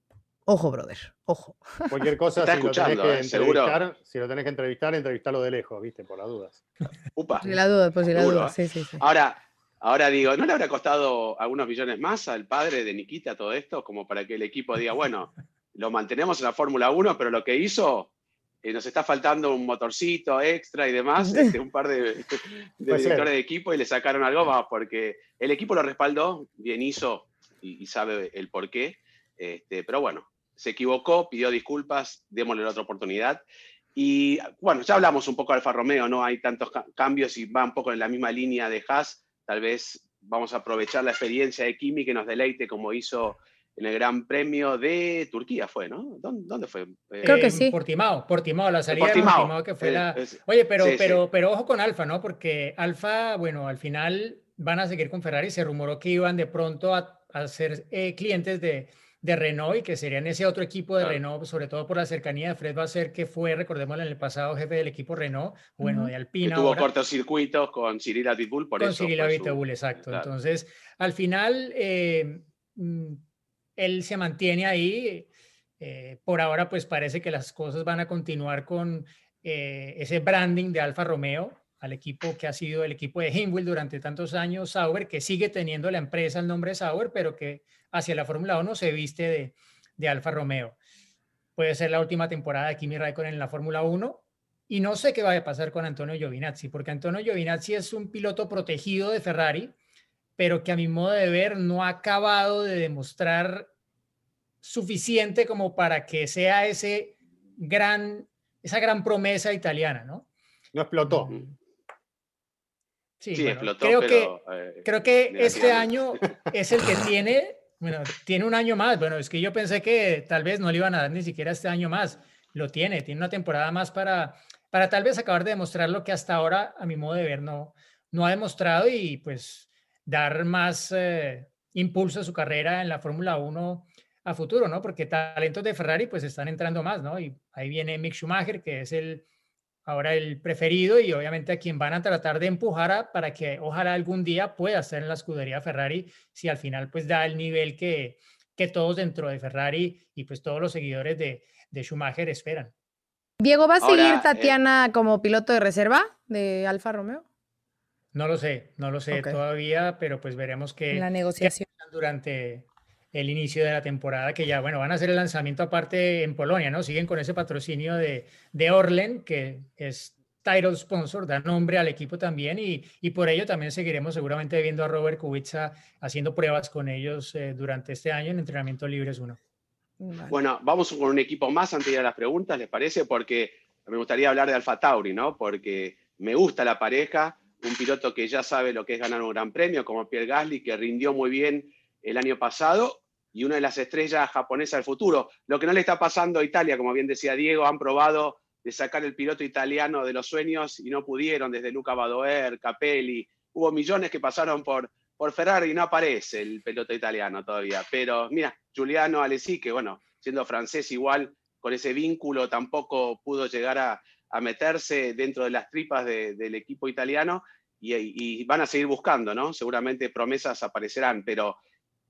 Ojo, brother, ojo. Cualquier cosa, si lo, tenés que ¿eh? entrevistar, si lo tenés que entrevistar, entrevistarlo de lejos, ¿viste? Por las dudas. Upa. Por la duda, la duda, sí, sí, sí. Ahora, ahora digo, ¿no le habrá costado algunos millones más al padre de Nikita todo esto? Como para que el equipo diga, bueno, lo mantenemos en la Fórmula 1, pero lo que hizo, eh, nos está faltando un motorcito extra y demás, este, un par de, directores de equipo y le sacaron algo más, porque el equipo lo respaldó, bien hizo y, y sabe el por qué. Este, pero bueno, se equivocó, pidió disculpas, démosle la otra oportunidad. Y bueno, ya hablamos un poco de Alfa Romeo, ¿no? Hay tantos cambios y va un poco en la misma línea de Haas. Tal vez vamos a aprovechar la experiencia de Kimi que nos deleite como hizo en el Gran Premio de Turquía fue, ¿no? ¿Dónde, fue? Creo que sí. Portimao, Portimao, la salida de Portimao que fue la... Oye, pero, pero, pero ojo con Alfa, ¿no? Porque Alfa, bueno, al final van a seguir con Ferrari. Se rumoró que iban de pronto a, a ser eh, clientes de, de Renault y que serían ese otro equipo de Renault, sobre todo por la cercanía de Fred ser que fue, recordemos, en el pasado jefe del equipo Renault, bueno, de Alpina. Que tuvo cortocircuitos con Cyril Abitbull, por con eso. Con Cyril Abitbull, exacto. Entonces, al final, eh, mm, él se mantiene ahí. Eh, por ahora, pues parece que las cosas van a continuar con eh, ese branding de Alfa Romeo al equipo que ha sido el equipo de Hinwil durante tantos años, Sauber, que sigue teniendo la empresa el nombre Sauber, pero que hacia la Fórmula 1 se viste de, de Alfa Romeo. Puede ser la última temporada de Kimi Raikkonen en la Fórmula 1. Y no sé qué va a pasar con Antonio Giovinazzi, porque Antonio Giovinazzi es un piloto protegido de Ferrari, pero que a mi modo de ver no ha acabado de demostrar suficiente como para que sea ese gran, esa gran promesa italiana, ¿no? No explotó. Sí, creo, que, eh, creo que este año es el que tiene, bueno, tiene un año más. Bueno, es que yo pensé que tal vez no le iban a dar ni siquiera este año más. Lo tiene, tiene una temporada más para, para tal vez acabar de demostrar lo que hasta ahora, a mi modo de ver, no, no ha demostrado y pues dar más eh, impulso a su carrera en la Fórmula 1 a futuro, ¿no? Porque talentos de Ferrari pues están entrando más, ¿no? Y ahí viene Mick Schumacher, que es el ahora el preferido y obviamente a quien van a tratar de empujar para que ojalá algún día pueda estar en la escudería Ferrari si al final pues da el nivel que, que todos dentro de Ferrari y pues todos los seguidores de, de Schumacher esperan. Diego, ¿va a seguir eh, Tatiana como piloto de reserva de Alfa Romeo? No lo sé, no lo sé todavía, pero pues veremos que la negociación durante el inicio de la temporada, que ya, bueno, van a hacer el lanzamiento aparte en Polonia, ¿no? Siguen con ese patrocinio de, de Orlen, que es title sponsor, da nombre al equipo también, y, y, por ello también seguiremos seguramente viendo a Robert Kubica haciendo pruebas con ellos eh, durante este año en Entrenamiento Libres 1. Bueno, vamos con un equipo más antes de ir a las preguntas, ¿les parece? Porque me gustaría hablar de Alfa Tauri, ¿no? Porque me gusta la pareja, un piloto que ya sabe lo que es ganar un gran premio, como Pierre Gasly, que rindió muy bien el año pasado y una de las estrellas japonesas del futuro. Lo que no le está pasando a Italia, como bien decía Diego, han probado de sacar el piloto italiano de los sueños y no pudieron, desde Luca Badoer, Capelli, hubo millones que pasaron por, por Ferrari y no aparece el piloto italiano todavía. Pero mira, Giuliano Alessi, que bueno, siendo francés igual, con ese vínculo tampoco pudo llegar a, meterse dentro de las tripas del equipo italiano y, van a seguir buscando, ¿no? Seguramente promesas aparecerán, pero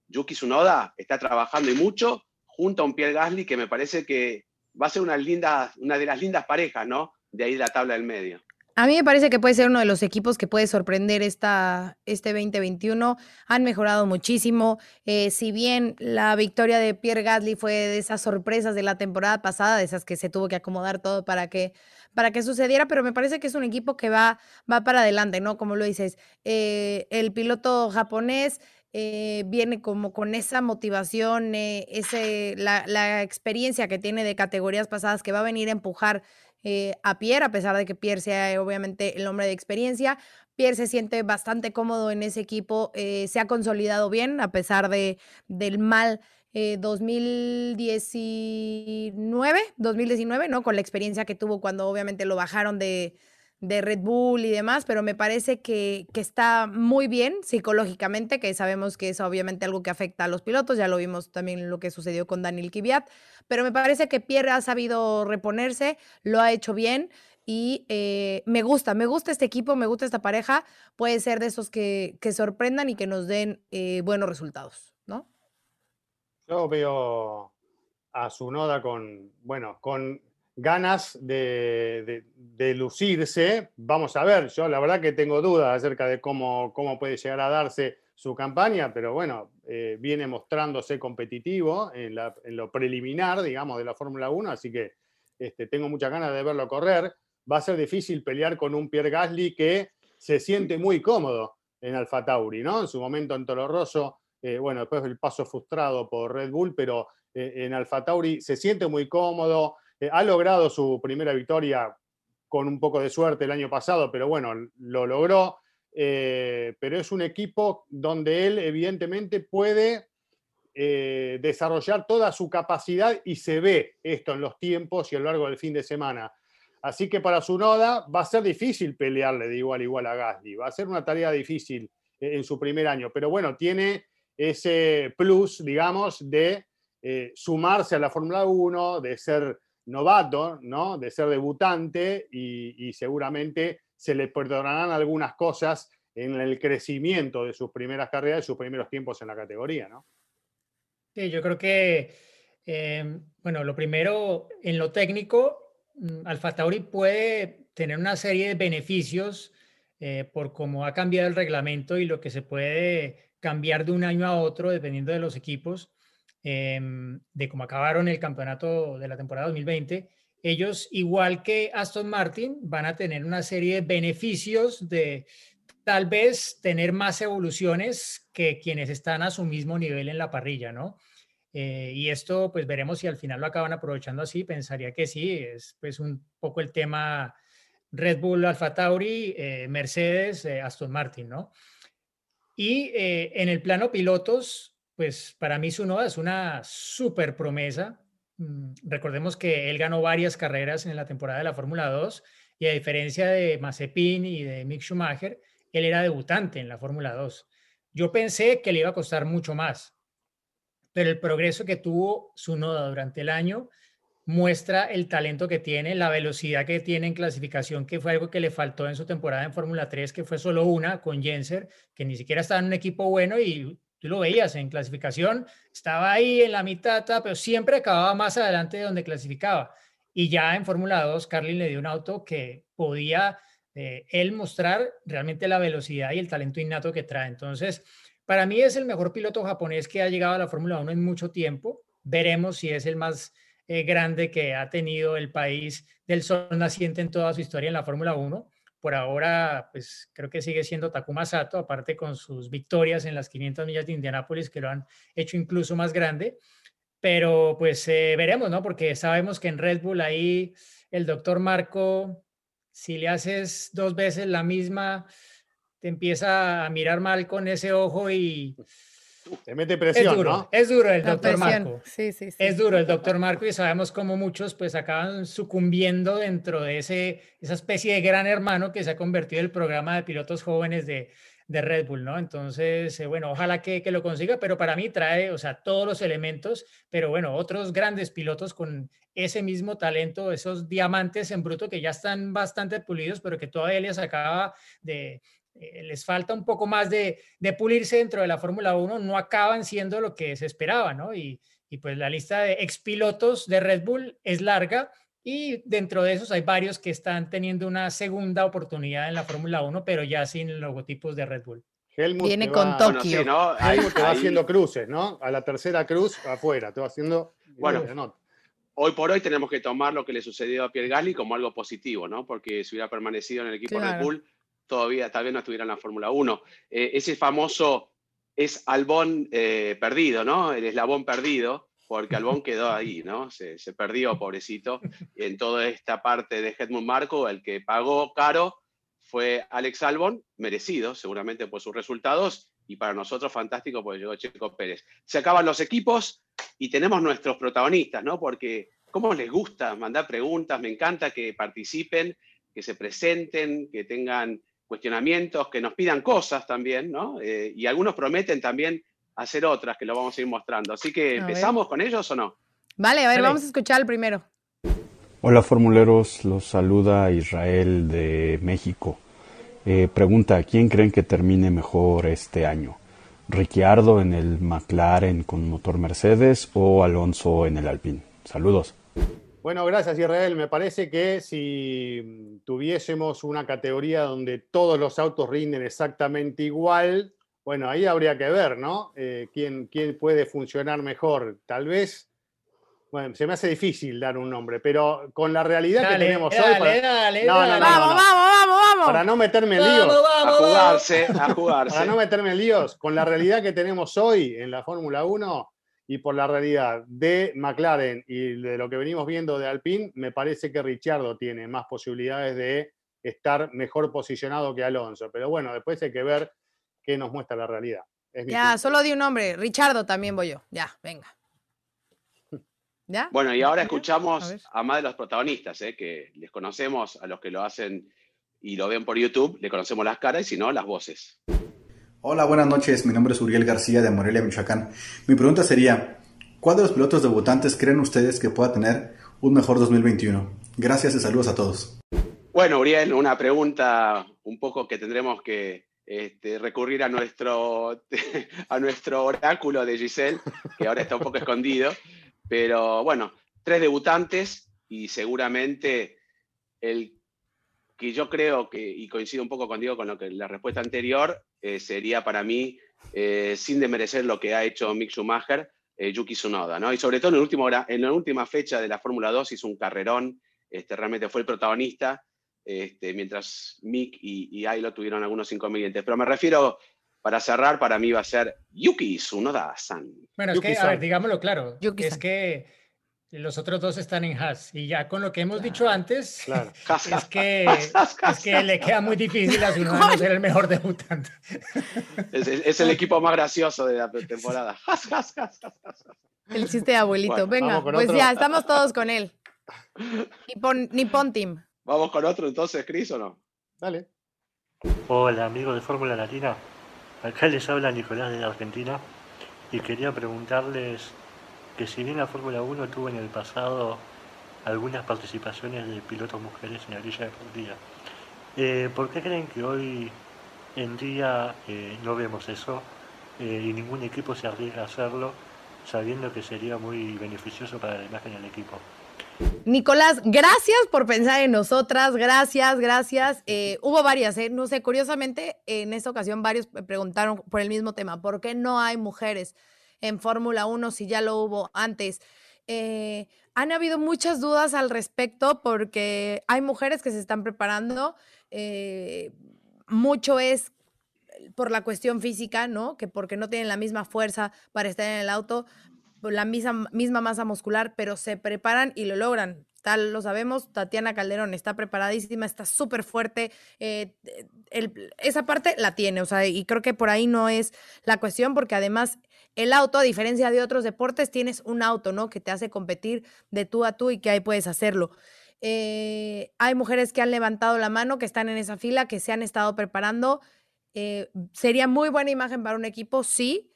Yuki Tsunoda está trabajando y mucho junto a un Pierre Gasly que me parece que va a ser una, de las lindas parejas, ¿no? De ahí la tabla del medio. A mí me parece que puede ser uno de los equipos que puede sorprender esta, este 2021. Han mejorado muchísimo. Eh, si bien la victoria de Pierre Gasly fue de esas sorpresas de la temporada pasada, de esas que se tuvo que acomodar todo para que, para que sucediera, pero me parece que es un equipo que va, va para adelante, ¿no? Como lo dices, eh, el piloto japonés eh, viene como con esa motivación, eh, ese, la, experiencia que tiene de categorías pasadas que va a venir a empujar eh, a Pierre, a pesar de que Pierre sea obviamente el hombre de experiencia. Pierre se siente bastante cómodo en ese equipo, se ha consolidado bien a pesar de, del mal 2019, 2019, ¿no? Con la experiencia que tuvo cuando obviamente lo bajaron de, de Red Bull y demás, pero me parece que, está muy bien psicológicamente, que sabemos que es obviamente algo que afecta a los pilotos, ya lo vimos también lo que sucedió con Daniel Kvyat, pero me parece que Pierre ha sabido reponerse, lo ha hecho bien y eh, me gusta, me gusta este equipo, me gusta esta pareja, puede ser de esos que, que sorprendan y que nos den eh, buenos resultados, ¿no? Yo veo a su noda con, bueno, con ganas de, lucirse. Vamos a ver, yo la verdad que tengo dudas acerca de cómo, cómo puede llegar a darse su campaña, pero bueno, eh, viene mostrándose competitivo en, lo preliminar, digamos, de la Fórmula 1, así que este, tengo muchas ganas de verlo correr. Va a ser difícil pelear con un Pierre Gasly que se siente muy cómodo en Alfa Tauri, ¿no? En su momento en Toro Rosso, eh, bueno, después del paso frustrado por Red Bull, pero eh, en Alfa Tauri se siente muy cómodo, Eh, ha logrado su primera victoria con un poco de suerte el año pasado, pero bueno, lo logró. Eh, pero es un equipo donde él evidentemente puede eh, desarrollar toda su capacidad y se ve esto en los tiempos y a lo largo del fin de semana. Así que para su noda va a ser difícil pelearle de igual a igual a Gasly, va a ser una tarea difícil en su primer año, pero bueno, tiene ese plus, digamos, de sumarse a la Fórmula 1, de ser novato, ¿no? de ser debutante y, seguramente se le perdonarán algunas cosas en el crecimiento de sus primeras carreras y sus primeros tiempos en la categoría. ¿no? Sí, yo creo que, em, bueno, lo primero, en lo técnico, mm, Alfa Tauri puede tener una serie de beneficios eh, por cómo ha cambiado el reglamento y lo que se puede cambiar de un año a otro dependiendo de los equipos. Em, de cómo acabaron el campeonato de la temporada 2020, ellos, igual que Aston Martin, van a tener una serie de beneficios de tal vez tener más evoluciones que quienes están a su mismo nivel en la parrilla, ¿no? Eh, y esto, pues veremos si al final lo acaban aprovechando así. Pensaría que sí, es pues un poco el tema Red Bull, Alfa Tauri, eh, Mercedes, eh, Aston Martin, ¿no? Y en el plano pilotos, pues para mí Sunoda es una súper promesa. Mm, recordemos que él ganó varias carreras en la temporada de la Fórmula 2 y a diferencia de Mazepin y de Mick Schumacher, él era debutante en la Fórmula 2. Yo pensé que le iba a costar mucho más, pero el progreso que tuvo Sunoda durante el año muestra el talento que tiene, la velocidad que tiene en clasificación, que fue algo que le faltó en su temporada en Fórmula 3, que fue solo una con Jenser, que ni siquiera estaba en un equipo bueno y Tú lo veías en clasificación, estaba ahí en la mitad, pero siempre acababa más adelante de donde clasificaba. Y ya en Fórmula 2, Carlin le dio un auto que podía eh, él mostrar realmente la velocidad y el talento innato que trae. Entonces, para mí es el mejor piloto japonés que ha llegado a la Fórmula 1 en mucho tiempo. Veremos si es el más eh, grande que ha tenido el país del sol naciente en toda su historia en la Fórmula 1 por ahora, pues creo que sigue siendo Takuma Sato, aparte con sus victorias en las 500 millas de Indianápolis, que lo han hecho incluso más grande. Pero pues eh, veremos, ¿no? Porque sabemos que en Red Bull ahí el doctor Marco, si le haces dos veces la misma, te empieza a mirar mal con ese ojo y te mete presión, es duro, ¿no? Es duro el doctor Marco. Sí, sí, sí. Es duro el doctor Marco y sabemos cómo muchos pues acaban sucumbiendo dentro de ese, esa especie de gran hermano que se ha convertido en el programa de pilotos jóvenes de, de Red Bull, ¿no? Entonces, eh, bueno, ojalá que, que, lo consiga, pero para mí trae, o sea, todos los elementos, pero bueno, otros grandes pilotos con ese mismo talento, esos diamantes en bruto que ya están bastante pulidos, pero que todavía les acaba de, eh, les falta un poco más de, pulirse dentro de la Fórmula 1, no acaban siendo lo que se esperaba, ¿no? Y, pues la lista de expilotos de Red Bull es larga y dentro de esos hay varios que están teniendo una segunda oportunidad en la Fórmula 1, pero ya sin logotipos de Red Bull. Viene con Tokio. te va haciendo cruces, ¿no? A la tercera cruz afuera, te va haciendo... Bueno, hoy por hoy tenemos que tomar lo que le sucedió a Pierre Gasly como algo positivo, ¿no? Porque si hubiera permanecido en el equipo Red Bull todavía tal vez no estuviera en la Fórmula 1. Eh, ese famoso es Albón eh, perdido, ¿no? El eslabón perdido, porque Albón quedó ahí, ¿no? Se, perdió, pobrecito, en toda esta parte de Edmund Marco, el que pagó caro fue Alex Albón, merecido seguramente por sus resultados, y para nosotros fantástico porque llegó Checo Pérez. Se acaban los equipos y tenemos nuestros protagonistas, ¿no? Porque cómo les gusta mandar preguntas, me encanta que participen, que se presenten, que tengan cuestionamientos, que nos pidan cosas también, ¿no? Eh, y algunos prometen también hacer otras, que lo vamos a ir mostrando. Así que, ¿empezamos con ellos o no? Vale, a ver, vamos a escuchar el primero. Hola formuleros, los saluda Israel de México. Eh, pregunta, ¿quién creen que termine mejor este año? ¿Ricciardo en el McLaren con motor Mercedes o Alonso en el Alpine? Saludos. Bueno, gracias Israel. Me parece que si tuviésemos una categoría donde todos los autos rinden exactamente igual, bueno, ahí habría que ver, ¿no? Eh, ¿quién, ¿quién, puede funcionar mejor? Tal vez, bueno, se me hace difícil dar un nombre, pero con la realidad que tenemos hoy... Para... vamos, vamos, vamos, vamos. Para no meterme en líos. a jugarse, a jugarse. Para no meterme en líos, con la realidad que tenemos hoy en la Fórmula 1 y por la realidad de McLaren y de lo que venimos viendo de Alpine, me parece que Richardo tiene más posibilidades de estar mejor posicionado que Alonso. Pero bueno, después hay que ver qué nos muestra la realidad. ya, solo di un nombre. Richardo también voy yo. Ya, venga. ¿Ya? Bueno, y ahora escuchamos a, más de los protagonistas, ¿eh? que les conocemos, a los que lo hacen y lo ven por YouTube, le conocemos las caras y si no, las voces. Hola, buenas noches. Mi nombre es Uriel García de Morelia, Michoacán. Mi pregunta sería, ¿cuál de los pilotos debutantes creen ustedes que pueda tener un mejor 2021? Gracias y saludos a todos. Bueno, Uriel, una pregunta un poco que tendremos que este, recurrir a nuestro, a nuestro oráculo de Giselle, que ahora está un poco escondido. Pero bueno, tres debutantes y seguramente el que yo creo que, y coincido un poco contigo con lo que la respuesta anterior, eh, sería para mí, eh, sin demerecer lo que ha hecho Mick Schumacher, eh, Yuki Tsunoda, ¿no? Y sobre todo en, el último, en la última fecha de la Fórmula 2 hizo un carrerón, este, realmente fue el protagonista, este, mientras Mick y, y Ailo tuvieron algunos inconvenientes. Pero me refiero, para cerrar, para mí va a ser Yuki Tsunoda-san. Bueno, es que, a ver, digámoslo claro, es que los otros dos están en Haas. Y ya con lo que hemos dicho antes, es, que, es que le queda muy difícil a Tsunoda ser el mejor debutante. Es, el equipo más gracioso de la temporada. El chiste de abuelito. Venga, pues ya, estamos todos con él. Ni pon Team. ¿Vamos con otro entonces, Cris, o no? Dale. Hola, amigos de Fórmula Latina. Acá les habla Nicolás de Argentina y quería preguntarles que si bien la Fórmula 1 tuvo en el pasado algunas participaciones de pilotos mujeres en la grilla deportiva, eh, ¿por qué creen que hoy en día eh, no vemos eso eh, y ningún equipo se arriesga a hacerlo sabiendo que sería muy beneficioso para la imagen del equipo? Nicolás, gracias por pensar en nosotras, gracias, gracias. Eh, hubo varias, ¿eh? no sé, curiosamente en esta ocasión varios preguntaron por el mismo tema, ¿por qué no hay mujeres en Fórmula 1 si ya lo hubo antes? Eh, han habido muchas dudas al respecto porque hay mujeres que se están preparando, mucho es por la cuestión física, ¿no? Que porque no tienen la misma fuerza para estar en el auto, la misma, misma masa muscular, pero se preparan y lo logran. Tal lo sabemos, Tatiana Calderón está preparadísima, está súper fuerte. Eh, esa parte la tiene, o sea, y creo que por ahí no es la cuestión, porque además el auto, a diferencia de otros deportes, tienes un auto, ¿no? Que te hace competir de tú a tú y que ahí puedes hacerlo. Eh, hay mujeres que han levantado la mano, que están en esa fila, que se han estado preparando. Eh, sería muy buena imagen para un equipo, sí,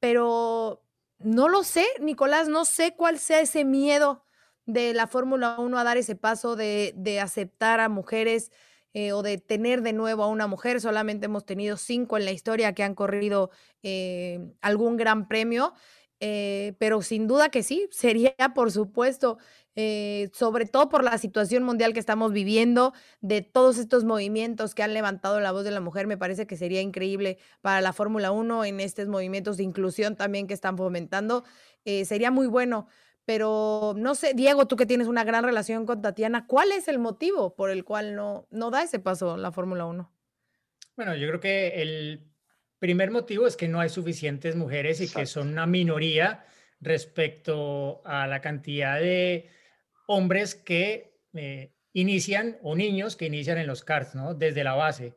pero no lo sé, Nicolás, no sé cuál sea ese miedo de la Fórmula 1 a dar ese paso de, aceptar a mujeres eh, o de tener de nuevo a una mujer. Solamente hemos tenido cinco en la historia que han corrido eh, algún gran premio. Eh, pero sin duda que sí, sería por supuesto, sobre todo por la situación mundial que estamos viviendo, de todos estos movimientos que han levantado la voz de la mujer, me parece que sería increíble para la Fórmula 1 en estos movimientos de inclusión también que están fomentando. Sería muy bueno, pero no sé, Diego, tú que tienes una gran relación con Tatiana, ¿cuál es el motivo por el cual no, no da ese paso la Fórmula 1? Bueno, yo creo que el primer motivo es que no hay suficientes mujeres y que son una minoría respecto a la cantidad de hombres que eh, inician o niños que inician en los karts, ¿no? Desde la base.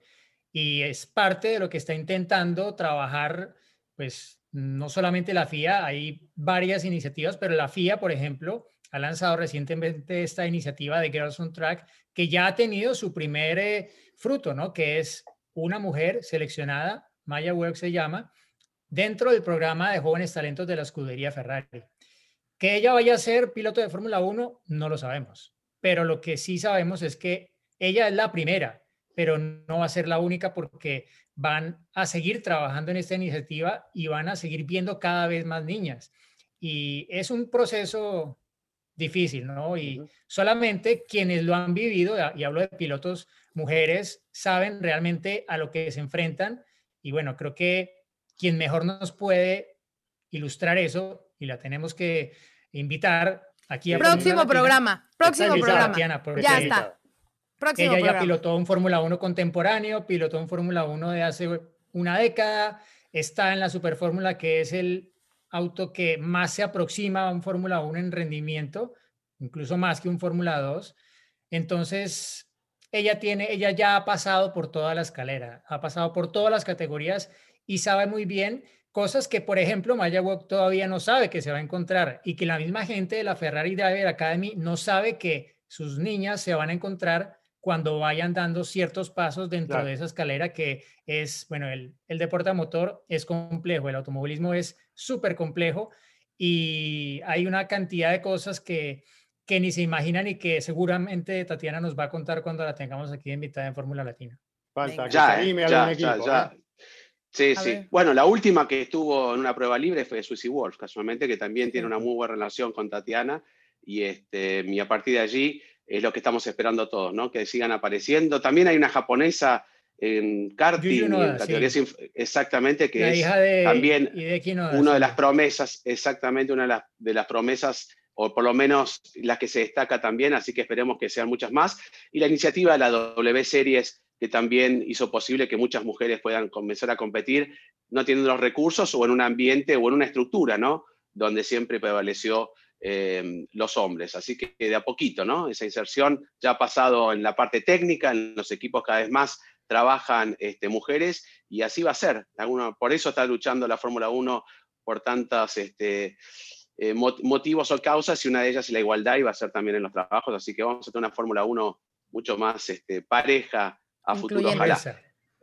Y es parte de lo que está intentando trabajar, pues, no solamente la FIA, hay varias iniciativas, pero la FIA, por ejemplo, ha lanzado recientemente esta iniciativa de Girls on Track, que ya ha tenido su primer eh, fruto, ¿no? Que es una mujer seleccionada Maya Webb se llama, dentro del programa de jóvenes talentos de la escudería Ferrari. Que ella vaya a ser piloto de Fórmula 1, no lo sabemos. Pero lo que sí sabemos es que ella es la primera, pero no va a ser la única porque van a seguir trabajando en esta iniciativa y van a seguir viendo cada vez más niñas. Y es un proceso difícil, ¿no? Y solamente quienes lo han vivido, y hablo de pilotos mujeres, saben realmente a lo que se enfrentan y bueno, creo que quien mejor nos puede ilustrar eso, y la tenemos que invitar aquí a... Próximo programa, próximo programa. ya está. Próximo ella ya pilotó un Fórmula 1 contemporáneo, pilotó un Fórmula 1 de hace una década, está en la Super Fórmula que es el auto que más se aproxima a un Fórmula 1 en rendimiento, incluso más que un Fórmula 2. Entonces, ella tiene, ella ya ha pasado por toda la escalera, ha pasado por todas las categorías y sabe muy bien cosas que, por ejemplo, Maya Walk todavía no sabe que se va a encontrar y que la misma gente de la Ferrari Driver Academy no sabe que sus niñas se van a encontrar cuando vayan dando ciertos pasos dentro de esa escalera que es, bueno, el, el deporte a motor es complejo, el automovilismo es súper complejo y hay una cantidad de cosas que, que ni se imaginan y que seguramente Tatiana nos va a contar cuando la tengamos aquí invitada en Fórmula Latina. Falta que Ya, se eh, ya, algún ya, equipo. ya. ¿eh? Sí, A sí. ver. Bueno, la última que estuvo en una prueba libre fue Susie Wolf, casualmente, que también tiene una muy buena relación con Tatiana. Y, este, y a partir de allí es lo que estamos esperando todos, ¿no? Que sigan apareciendo. También hay una japonesa en karting, Noda, en categorías sí. exactamente, que La es hija de también Noda, una de las promesas, exactamente una de las, de las promesas, o por lo menos las que se destaca también, así que esperemos que sean muchas más. Y la iniciativa de la W Series, que también hizo posible que muchas mujeres puedan comenzar a competir, no teniendo los recursos o en un ambiente o en una estructura, ¿no? Donde siempre prevaleció eh, los hombres. Así que de a poquito, ¿no? Esa inserción ya ha pasado en la parte técnica, en los equipos cada vez más trabajan este, mujeres y así va a ser. Por eso está luchando la Fórmula 1 por tantos este, eh, mo- motivos o causas y una de ellas es la igualdad y va a ser también en los trabajos. Así que vamos a tener una Fórmula 1 mucho más este, pareja a futuro, ojalá.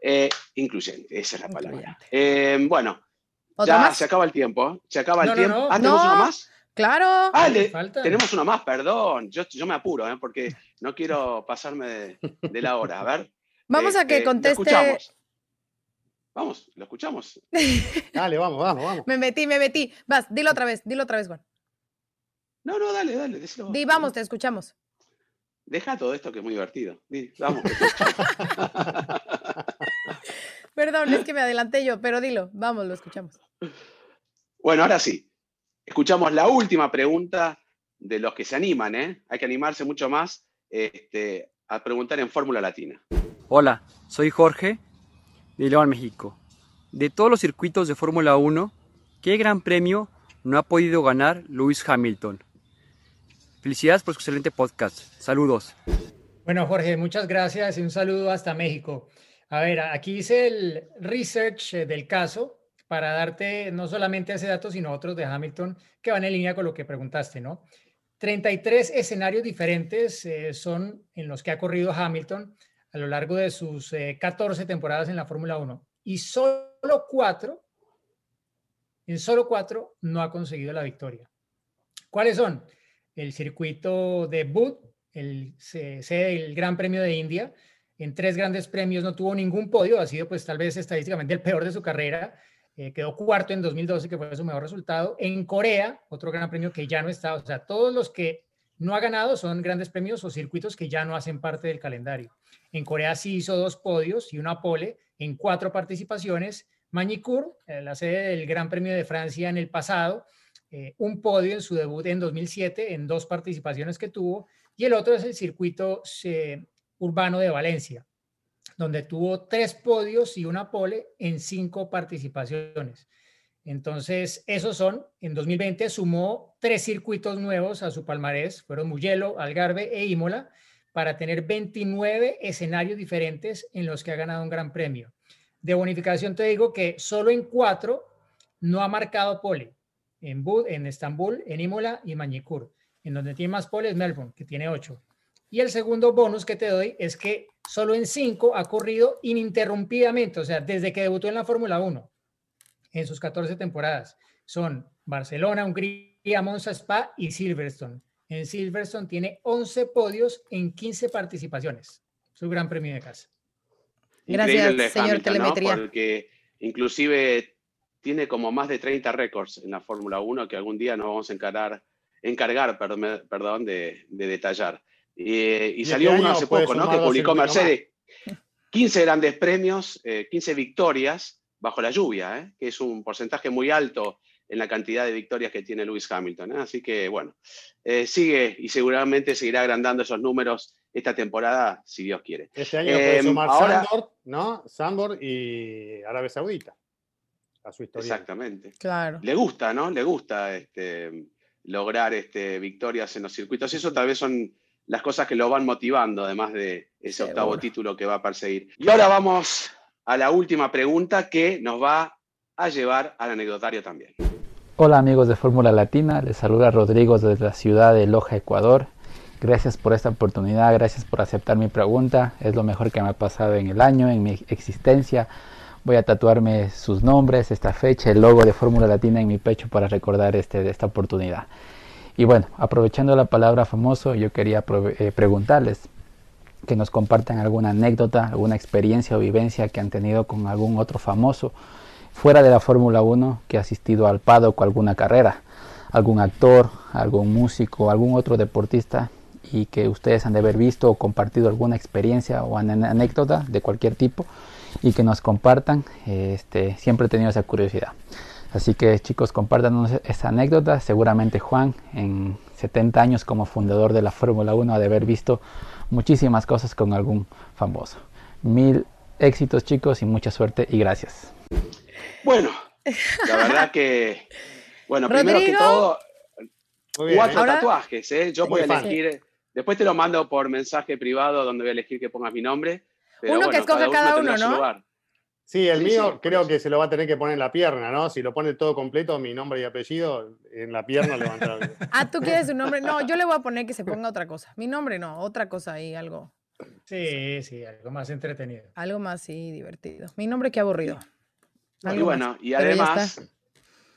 Eh, incluyente, esa es la palabra. Eh, bueno, ¿Otro ya más? se acaba el tiempo. Se acaba el No, no, tiempo. no. Ah, ¿tenemos No. uno más? Claro. Ah, le- tenemos uno más, perdón. Yo, yo me apuro, ¿eh? porque no quiero pasarme de, de la hora. A ver. Vamos a este, que lo conteste. escuchamos. Vamos, lo escuchamos. Dale, vamos, vamos, vamos. Me metí, me metí. Vas, dilo otra vez, dilo otra vez, Juan. No, no, dale, dale. decilo. Di, vamos, te escuchamos. Deja todo esto que es muy divertido. Di, vamos. Perdón, es que me adelanté yo, pero dilo, vamos, lo escuchamos. Bueno, ahora sí. Escuchamos la última pregunta de los que se animan, ¿eh? Hay que animarse mucho más este, a preguntar en Fórmula Latina. Hola, soy Jorge de León, México. De todos los circuitos de Fórmula 1, ¿qué gran premio no ha podido ganar Lewis Hamilton? Felicidades por su excelente podcast. Saludos. Bueno, Jorge, muchas gracias y un saludo hasta México. A ver, aquí hice el research del caso para darte no solamente ese dato, sino otros de Hamilton que van en línea con lo que preguntaste, ¿no? 33 escenarios diferentes eh, son en los que ha corrido Hamilton a lo largo de sus eh, 14 temporadas en la Fórmula 1 y solo cuatro, en solo cuatro no ha conseguido la victoria. ¿Cuáles son? El circuito de Bud, el del Gran Premio de India. En tres grandes premios no tuvo ningún podio, ha sido pues tal vez estadísticamente el peor de su carrera. Eh, quedó cuarto en 2012, que fue su mejor resultado. En Corea, otro gran premio que ya no está. O sea, todos los que no ha ganado son grandes premios o circuitos que ya no hacen parte del calendario. En Corea sí hizo dos podios y una pole en cuatro participaciones. Magny-Cours, eh, la sede del Gran Premio de Francia en el pasado, eh, un podio en su debut en 2007 en dos participaciones que tuvo. Y el otro es el circuito eh, urbano de Valencia, donde tuvo tres podios y una pole en cinco participaciones. Entonces, esos son, en 2020 sumó tres circuitos nuevos a su palmarés, fueron Mugello, Algarve e Imola, para tener 29 escenarios diferentes en los que ha ganado un gran premio. De bonificación te digo que solo en cuatro no ha marcado pole, en Bud, en Estambul, en Imola y Mañicur. En donde tiene más pole es Melbourne, que tiene ocho. Y el segundo bonus que te doy es que solo en cinco ha corrido ininterrumpidamente, o sea, desde que debutó en la Fórmula 1, en sus 14 temporadas. Son Barcelona, Hungría, Monza, Spa y Silverstone. En Silverstone tiene 11 podios en 15 participaciones. Su gran premio de casa. Gracias, Increíble señor Hamilton, ¿no? Telemetría. Porque inclusive tiene como más de 30 récords en la Fórmula 1 que algún día nos vamos a encarar, encargar perdón, perdón, de, de detallar. Eh, y Y salió este uno hace poco, ¿no? Que publicó Mercedes. 15 grandes premios, eh, 15 victorias bajo la lluvia, ¿eh? que es un porcentaje muy alto en la cantidad de victorias que tiene Lewis Hamilton. ¿eh? Así que, bueno, eh, sigue y seguramente seguirá agrandando esos números esta temporada, si Dios quiere. Este año puede Eh, sumar ahora- Sandor, ¿no? Sandor y Arabia Saudita. a su historia. Exactamente. Claro. Le gusta, ¿no? Le gusta este, lograr este, victorias en los circuitos. Eso tal vez son las cosas que lo van motivando, además de ese octavo Seguro. título que va a perseguir. Y ahora vamos a la última pregunta que nos va a llevar al anecdotario también. Hola amigos de Fórmula Latina, les saluda Rodrigo desde la ciudad de Loja, Ecuador. Gracias por esta oportunidad, gracias por aceptar mi pregunta. Es lo mejor que me ha pasado en el año, en mi existencia. Voy a tatuarme sus nombres, esta fecha, el logo de Fórmula Latina en mi pecho para recordar este, esta oportunidad. Y bueno, aprovechando la palabra famoso, yo quería eh, preguntarles que nos compartan alguna anécdota, alguna experiencia o vivencia que han tenido con algún otro famoso fuera de la Fórmula 1 que ha asistido al paddock o alguna carrera, algún actor, algún músico, algún otro deportista y que ustedes han de haber visto o compartido alguna experiencia o anécdota de cualquier tipo y que nos compartan. Este, siempre he tenido esa curiosidad. Así que chicos, compártanos esa anécdota. Seguramente Juan, en 70 años como fundador de la Fórmula 1, ha de haber visto muchísimas cosas con algún famoso. Mil éxitos chicos y mucha suerte y gracias. Bueno, la verdad que, bueno, primero que todo, bien, cuatro ¿eh? Ahora- tatuajes, ¿eh? Yo voy a elegir, después te lo mando por mensaje privado donde voy a elegir que pongas mi nombre. Pero Uno que escoja cada uno, su ¿no? lugar. Sí, el Sí, mío sí, creo que se lo va a tener que poner en la pierna, ¿no? Si lo pone todo completo, mi nombre y apellido, en la pierna le va a entrar. Ah, ¿tú quieres su nombre? No, yo le voy a poner que se ponga otra cosa. Mi nombre no, otra cosa ahí, algo, Sí, sí, algo más entretenido. algo más sí divertido. Mi nombre qué aburrido. Y más. bueno, y además...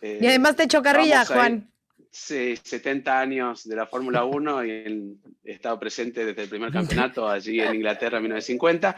eh, Y además te echo carrilla, vamos a ir- Juan. Sí, 70 años de la Fórmula 1 y en- he estado presente desde el primer campeonato allí en Inglaterra en 1950,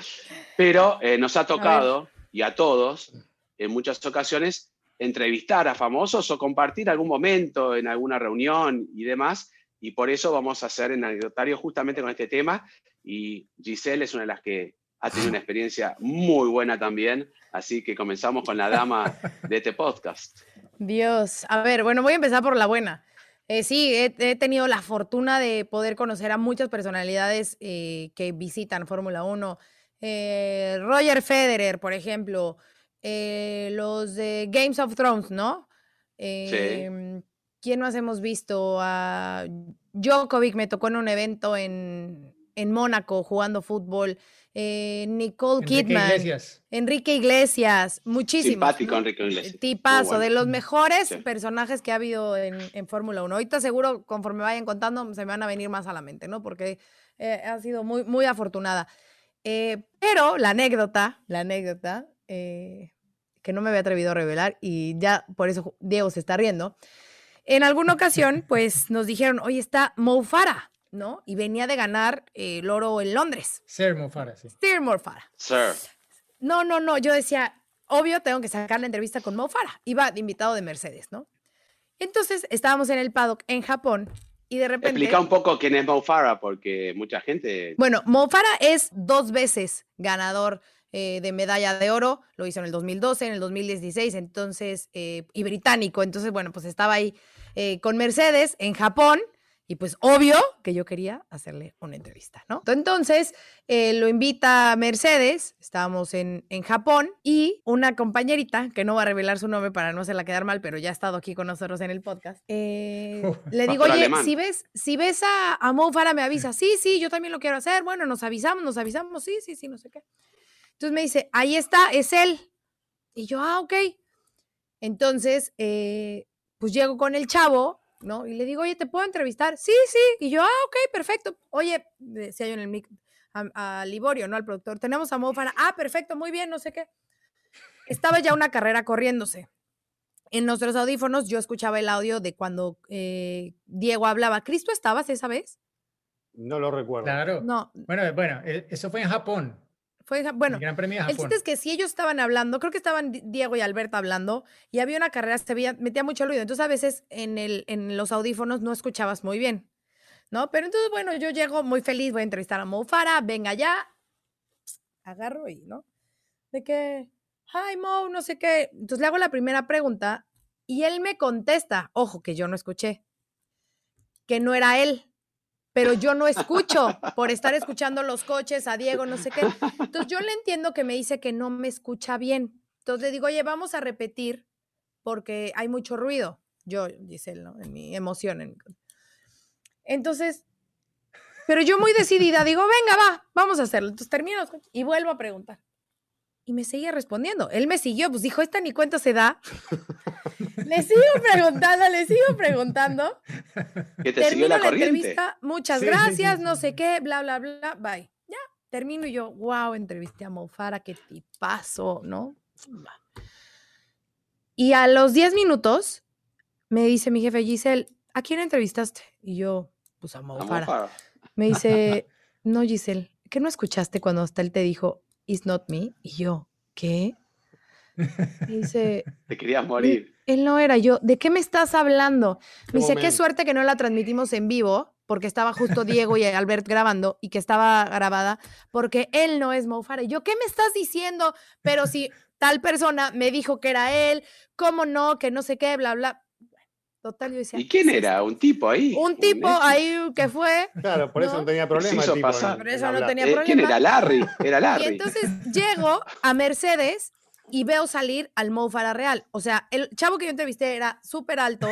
pero eh, nos ha tocado, y a todos, en muchas ocasiones, entrevistar a famosos o compartir algún momento en alguna reunión y demás, y por eso vamos a hacer en anecdotario justamente con este tema, y Giselle es una de las que ha tenido una experiencia muy buena también, así que comenzamos con la dama de este podcast. Dios. A ver, bueno, voy a empezar por la buena. Eh, sí, he, tenido la fortuna de poder conocer a muchas personalidades eh, que visitan Fórmula 1. Eh, Roger Federer, por ejemplo. eh, los de Games of Thrones, ¿no? Em, ¿Quién más hemos visto? A Djokovic me tocó en un evento en, en Mónaco jugando fútbol. Eh, Nicole Enrique Kidman. Iglesias. Enrique Iglesias, muchísimos. Simpático. Enrique Iglesias. Tipazo, bueno. de los mejores Sí. personajes que ha habido en, en Fórmula 1. Ahorita seguro, conforme vayan contando, se me van a venir más a la mente, ¿no? Porque eh, ha sido muy, muy afortunada. Eh, pero la anécdota, la anécdota, eh, que no me había atrevido a revelar y ya por eso Diego se está riendo. En alguna ocasión, pues nos dijeron, oye, está Mo Farah, ¿no? Y venía de ganar eh, el oro en Londres. Ser Mofara, sí. Steer Mo Farah. Sir. No, no, no. Yo decía, obvio, tengo que sacar la entrevista con Mo Farah. Iba de invitado de Mercedes, ¿no? Entonces estábamos en el paddock en Japón y de repente. Explica un poco quién es Mo Farah, porque mucha gente. Bueno, Mo Farah es dos veces ganador eh, de medalla de oro. Lo hizo en el 2012, en el 2016, entonces, eh, y británico. Entonces, bueno, pues estaba ahí eh, con Mercedes en Japón. Y pues obvio que yo quería hacerle una entrevista, ¿no? Entonces eh, lo invita Mercedes, estábamos en, en Japón y una compañerita, que no va a revelar su nombre para no hacerla quedar mal, pero ya ha estado aquí con nosotros en el podcast, eh, le digo, oye, alemán. si ves, si ves a, a Mo Farah, me avisa. Sí, sí, yo también lo quiero hacer. Bueno, nos avisamos, nos avisamos. Sí, sí, sí, no sé qué. Entonces me dice, ahí está, es él. Y yo, ah, ok. Entonces, eh, pues llego con el chavo, ¿no? Y le digo, oye, ¿te puedo entrevistar? Sí, sí. Y yo, ah, ok, perfecto. Oye, decía yo en el mic a, a Liborio, ¿no? Al productor, tenemos a Mo Farah. Ah, perfecto, muy bien, no sé qué. Estaba ya una carrera corriéndose. En nuestros audífonos yo escuchaba el audio de cuando eh, Diego hablaba. ¿Cristo estabas esa vez? No lo recuerdo. Claro. No, Bueno, bueno, eh, eso fue en Japón. Fue, bueno, el Gran Premio de El Japón. chiste es que si ellos estaban hablando, creo que estaban Di- Diego y Alberto hablando, y había una carrera, se veía, metía mucho ruido. Entonces, a veces en, el, en los audífonos no escuchabas muy bien, ¿no? Pero entonces, bueno, yo llego muy feliz, voy a entrevistar a Mo Farah, venga ya, agarro y, ¿no? De que, hi Mo, no sé qué. Entonces le hago la primera pregunta y él me contesta, ojo, que yo no escuché, que no era él. Pero yo no escucho por estar escuchando los coches, a Diego, no sé qué. Entonces yo le entiendo que me dice que no me escucha bien. Entonces le digo, oye, vamos a repetir porque hay mucho ruido. Yo, Giselle, ¿no? En mi emoción. En... Entonces, pero yo muy decidida digo, venga, va, vamos a hacerlo. Entonces termino y vuelvo a preguntar. Y me seguía respondiendo. Él me siguió, pues dijo, esta ni cuenta se da. le sigo preguntando, le sigo preguntando. Que te siguió la, corriente. entrevista, muchas gracias, no sé qué, bla, bla, bla, bye. Ya, termino y yo, wow, entrevisté a Mofara, qué tipazo, ¿no? Y a los 10 minutos me dice mi jefe Giselle, ¿a quién entrevistaste? Y yo, pues a Mofara. Me dice, no, Giselle, ¿qué no escuchaste cuando hasta él te dijo, it's not me? Y yo, ¿qué? Me dice, te querías morir. Él no era yo. ¿De qué me estás hablando? Me dice, qué suerte que no la transmitimos en vivo, porque estaba justo Diego y Albert grabando y que estaba grabada, porque él no es Mo Y yo, ¿qué me estás diciendo? Pero si tal persona me dijo que era él, ¿cómo no? Que no sé qué, bla, bla. Total, yo decía. ¿Y quién era? ¿Un tipo ahí? Un tipo ahí que fue. Claro, por eso no, tenía problema. El tipo por eso no tenía problema. ¿Quién era? Larry. Era Larry. Y entonces llego a Mercedes y veo salir al Mo real. O sea, el chavo que yo entrevisté era súper alto.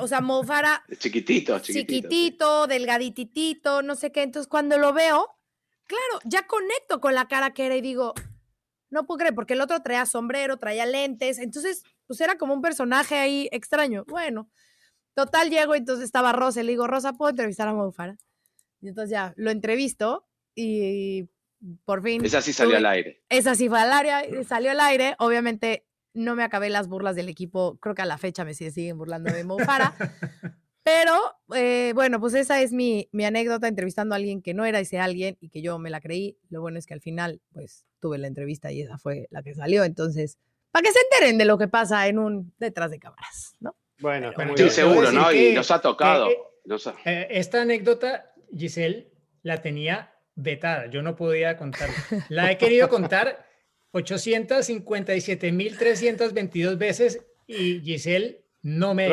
o sea, Mo Chiquitito, chiquitito. Chiquitito, delgadititito, no sé qué. Entonces, cuando lo veo, claro, ya conecto con la cara que era y digo, no puedo creer, porque el otro traía sombrero, traía lentes. Entonces, pues era como un personaje ahí extraño. Bueno, total, llego y entonces estaba Rosa. Y le digo, Rosa, ¿puedo entrevistar a Mo Y entonces ya lo entrevisto y por fin. Esa sí salió al aire. Esa sí fue al aire, salió al aire. Obviamente no me acabé las burlas del equipo. Creo que a la fecha me siguen burlando de Mo Pero eh, bueno, pues esa es mi, mi, anécdota entrevistando a alguien que no era ese alguien y que yo me la creí. Lo bueno es que al final, pues tuve la entrevista y esa fue la que salió. Entonces, para que se enteren de lo que pasa en un detrás de cámaras, ¿no? Bueno, sí, seguro, ¿no? y nos ha tocado. Eh, esta anécdota, Giselle, la tenía vetada, yo no podía contar. La he querido contar 857.322 veces y Giselle no me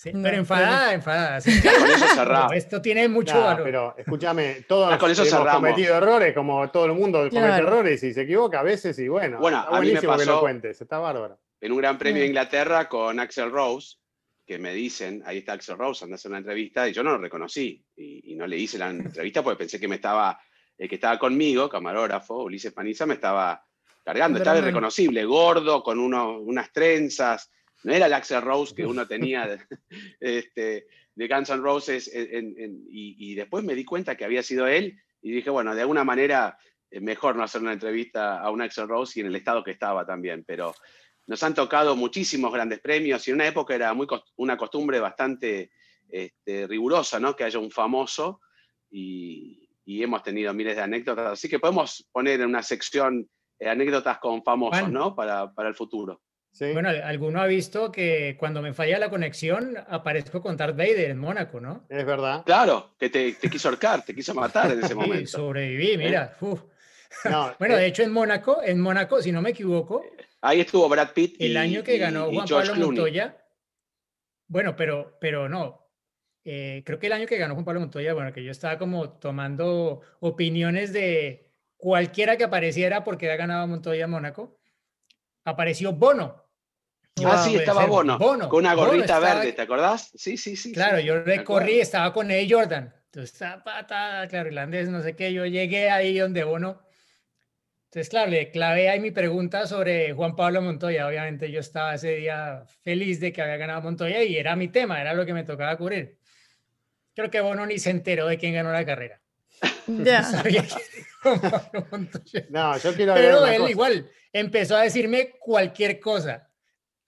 Prohibido. pero enfadada, enfadada. con eso cerramos. esto tiene mucho valor. Pero escúchame, todos con eso hemos cometido errores, como todo el mundo comete errores y se equivoca a veces y bueno, bueno está a mí me pasó que lo cuentes, está bárbaro. En un gran premio de Inglaterra con Axel Rose, que me dicen, ahí está Axel Rose, anda a hacer una entrevista, y yo no lo reconocí, y, no le hice la entrevista porque pensé que me estaba, el que estaba conmigo, camarógrafo, Ulises Paniza, me estaba cargando, estaba irreconocible, gordo, con uno, unas trenzas, no era el Axel Rose que uno tenía de, este, de Guns N' Roses, y, después me di cuenta que había sido él, y dije, bueno, de alguna manera eh, mejor no hacer una entrevista a un Axel Rose y en el estado que estaba también, pero nos han tocado muchísimos grandes premios y en una época era muy una costumbre bastante este, rigurosa, ¿no? Que haya un famoso y, hemos tenido miles de anécdotas. Así que podemos poner en una sección eh, anécdotas con famosos, ¿no? Para, el futuro. Bueno, alguno ha visto que cuando me falla la conexión aparezco con Darth Vader en Mónaco, ¿no? Es verdad. Claro, que te, quiso ahorcar, te quiso matar en ese momento. Sí, sobreviví, mira. bueno, de eh, hecho en Mónaco, en Mónaco, si no me equivoco, Ahí estuvo Brad Pitt. el año que ganó Juan Pablo Montoya. Bueno, pero, pero no. Eh, creo que el año que ganó Juan Pablo Montoya, bueno, que yo estaba como tomando opiniones de cualquiera que apareciera porque había ganado Montoya Mónaco, apareció Bono. Ah, sí, estaba Bono, con una gorrita verde, ¿te acordás? Sí, sí, sí. Claro, yo recorrí, estaba con Eddie Jordan. Entonces, patada, claro, irlandés, no sé qué, yo llegué ahí donde Bono entonces, claro, le clavé ahí mi pregunta sobre Juan Pablo Montoya. Obviamente yo estaba ese día feliz de que había ganado Montoya y era mi tema, era lo que me tocaba cubrir. Creo que Bono ni se enteró de quién ganó la carrera. Ya. No, yo quiero Pero él igual empezó a decirme cualquier cosa.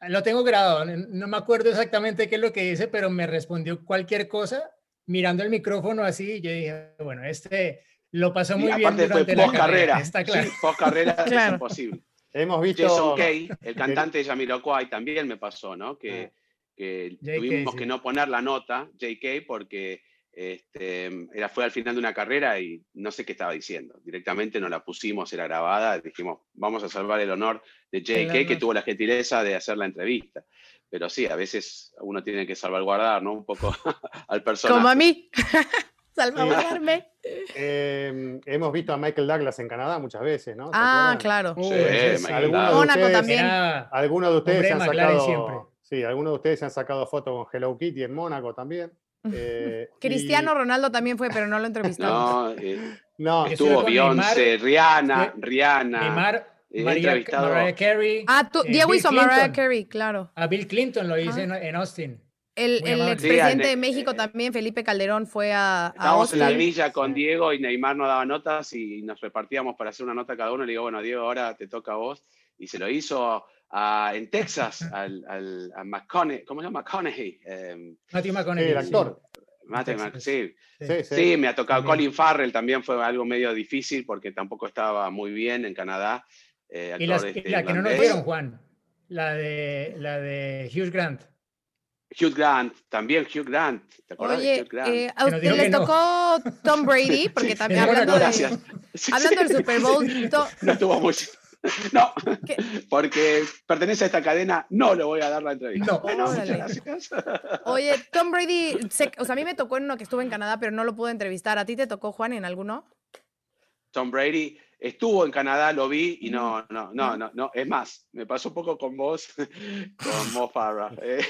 Lo tengo grabado, no me acuerdo exactamente qué es lo que dice, pero me respondió cualquier cosa mirando el micrófono así. Y yo dije, bueno, este lo pasó muy bien durante la carrera. Está claro. Sí, post carrera es imposible. Hemos visto. Jason Kay, el cantante de Jamiroquai, también me pasó, ¿no? Que, ah. que tuvimos que no poner la nota, JK, porque este, era, fue al final de una carrera y no sé qué estaba diciendo. Directamente no la pusimos, era grabada, dijimos, vamos a salvar el honor de JK, que tuvo la gentileza de hacer la entrevista. Pero sí, a veces uno tiene que salvaguardar, ¿no? Un poco al personaje. Como a mí. Salvaguardarme. Eh, hemos visto a Michael Douglas en Canadá muchas veces, ¿no? ¿Se Ah, claro. Sí, de. Mónaco ustedes- también. Era Algunos de ustedes hombre se de han McLaren sacado. siempre. Sí, algunos de ustedes se han sacado fotos con Hello Kitty en Mónaco también. Eh, y- Cristiano Ronaldo también fue, pero no lo entrevistamos. No, eh, No, estuvo Beyoncé, Rihanna, Rihanna. Neymar, María, entrevistado- Mariah Carey. Ah, tú, eh, Diego Bill hizo Mariah. Carey, claro. A Bill Clinton lo hice Ah. en, Austin. El, el expresidente Sí, de México también, Felipe Calderón, fue a, a Estábamos en la grilla con Diego y Neymar nos daba notas y nos repartíamos para hacer una nota cada uno. Le digo, bueno, Diego, ahora te toca a vos. Y se lo hizo a- en Texas al, al- a McConaughey. ¿Cómo se llama? McConaughey. Eh, Matthew sí, McConaughey. el actor. Mate- Texas. sí, Sí, sí. sí, me ha tocado. También. Colin Farrell también fue algo medio difícil porque tampoco estaba muy bien en Canadá. eh, Y, las- este, la que no nos dieron, Juan. La de, la de Hugh Grant. Hugh Grant, también Hugh Grant. ¿Te acuerdas de Oye, Hugh Grant? eh, a usted les que no. tocó Tom Brady, porque también Sí, hablando, de. Sí, hablando sí. del Super Bowl, to- No estuvo muy. No, ¿Qué? porque pertenece a esta cadena, no le voy a dar la entrevista. No. Bueno, muchas gracias. oye, Tom Brady, o sea, a mí me tocó en uno que estuve en Canadá, pero no lo pude entrevistar. ¿A ti te tocó, Juan, en alguno? Tom Brady estuvo en Canadá, lo vi y no, no, no, no, no. Es más, me pasó un poco con vos, con Mo Farah. eh.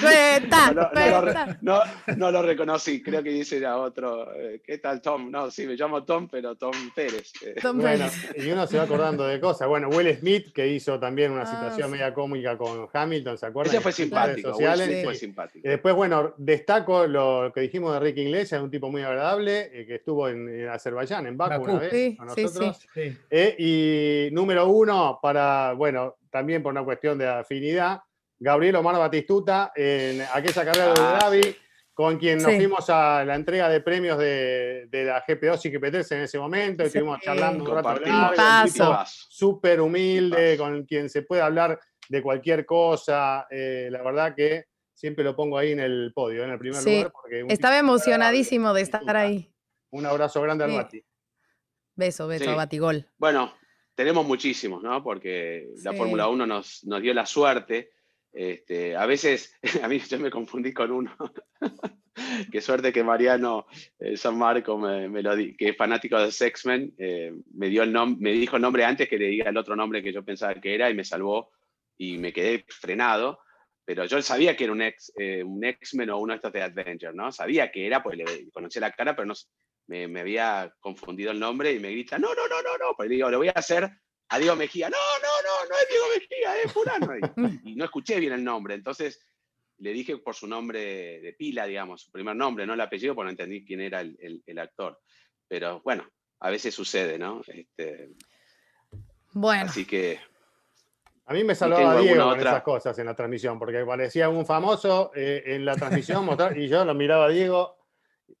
Cuenta, No, no, no lo re- cuenta. no, no lo reconocí, creo que dice a otro. eh, ¿Qué tal, Tom? No, sí, me llamo Tom, pero Tom Pérez. eh. Tom Bueno, Brady. y uno se va acordando de cosas. Bueno, Will Smith, que hizo también una Ah, situación sí. media cómica con Hamilton, ¿se acuerdan? Ese fue simpático, Will sociales. Smith Sí. fue simpático. Y después, bueno, destaco lo que dijimos de Ricky Iglesias, un tipo muy agradable, eh, que estuvo en, en Azerbaiyán, en Baku, Bakú. una vez Sí, con sí, nosotros. Sí. Eh, y número uno, para, bueno, también por una cuestión de afinidad, Gabriel Omar Batistuta, en aquella carrera de Abu Ah, sí. con quien nos Sí. fuimos a la entrega de premios de, de la GP2 y GP3 en ese momento, y Sí. estuvimos charlando un rato largo, súper humilde, con quien se puede hablar de cualquier cosa. eh, la verdad que siempre lo pongo ahí en el podio, en el primer Sí, lugar, porque Estaba emocionadísimo de estar ahí. Un abrazo grande al Sí. Beso, beso, Sí. Batigol. Bueno, tenemos muchísimos, ¿no? Porque la. Fórmula 1 nos, nos dio la suerte. Este, a veces, a mí yo me confundí con uno. Qué suerte que Mariano eh, San Marco, me, me lo di- que es fanático de X-Men, eh, me, dio el nom- me dijo el nombre antes que le diga el otro nombre que yo pensaba que era y me salvó y me quedé frenado. Pero yo sabía que era un ex, eh, un X-Men o uno de estos de Adventure, ¿no? Sabía que era, pues le conocía la cara, pero no, me, me había confundido el nombre y me grita, no, no, no, no, no, pues le digo, lo voy a hacer a Diego Mejía, no, no, no, no es Diego Mejía, es Fulano. Y, y no escuché bien el nombre, entonces le dije por su nombre de pila, digamos, su primer nombre, no el apellido, porque no entendí quién era el, el- el actor. Pero bueno, a veces sucede, ¿no? Este, Bueno, así que A mí me alguna Diego con otra. esas cosas en la transmisión, porque parecía un famoso eh, en la transmisión mostrar- y yo lo miraba a Diego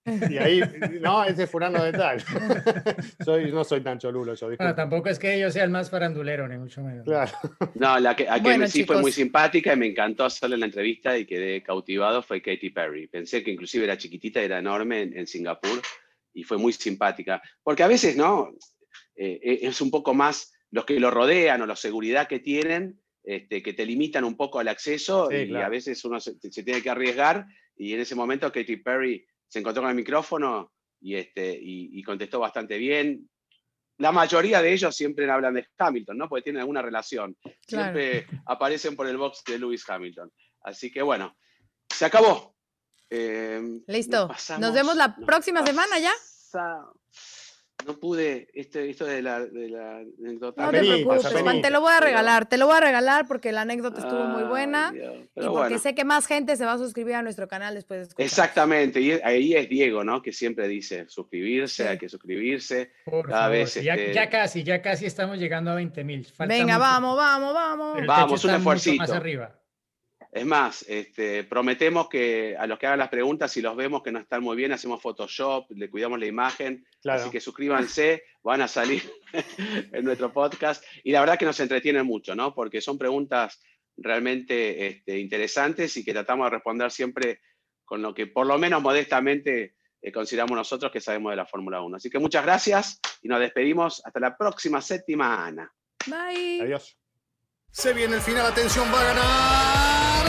y ahí, no, ese es fulano de tal. soy, no soy tan cholulo yo, Bueno, tampoco es que yo sea el más farandulero, ni mucho menos. Claro. No, la que, a que Bueno, sí fue muy simpática y me encantó hacerle la entrevista y quedé cautivado fue Katy Perry. Pensé que inclusive era chiquitita, era enorme en, en Singapur y fue muy simpática. Porque a veces, ¿no? Eh, eh, es un poco más los que lo rodean o la seguridad que tienen, este, que te limitan un poco al acceso Sí, y claro. a veces uno se, se tiene que arriesgar y en ese momento Katy Perry se encontró con el micrófono y, este, y, y contestó bastante bien. La mayoría de ellos siempre hablan de Hamilton, ¿no? Porque tienen alguna relación. Claro. Siempre aparecen por el box de Lewis Hamilton. Así que bueno, se acabó. Eh, listo. pasamos- Nos vemos la nos próxima semana ya. No pude, este, esto de la, de la anécdota. No te preocupes. Juan, te lo voy a regalar. Te lo voy a regalar porque la anécdota estuvo muy buena. Dios, Y porque bueno. sé que más gente se va a suscribir a nuestro canal después de escuchar. Exactamente, y ahí es Diego, ¿no? Que siempre dice suscribirse, Sí. hay que suscribirse. Por Cada favor, vez, ya, este- ya casi, ya casi estamos llegando a 20 mil. Venga, vamos, vamos, vamos. Pero el Vamos, techo un está mucho más esfuercito. arriba. Es más, este, prometemos que a los que hagan las preguntas, si los vemos que no están muy bien, hacemos Photoshop, le cuidamos la imagen. Claro. Así que suscríbanse, van a salir en nuestro podcast. Y la verdad que nos entretienen mucho, ¿no? Porque son preguntas realmente este, interesantes y que tratamos de responder siempre con lo que por lo menos modestamente eh, consideramos nosotros que sabemos de la Fórmula 1. Así que muchas gracias y nos despedimos hasta la próxima semana. Bye. Adiós. Se viene el final, atención, va a ganar.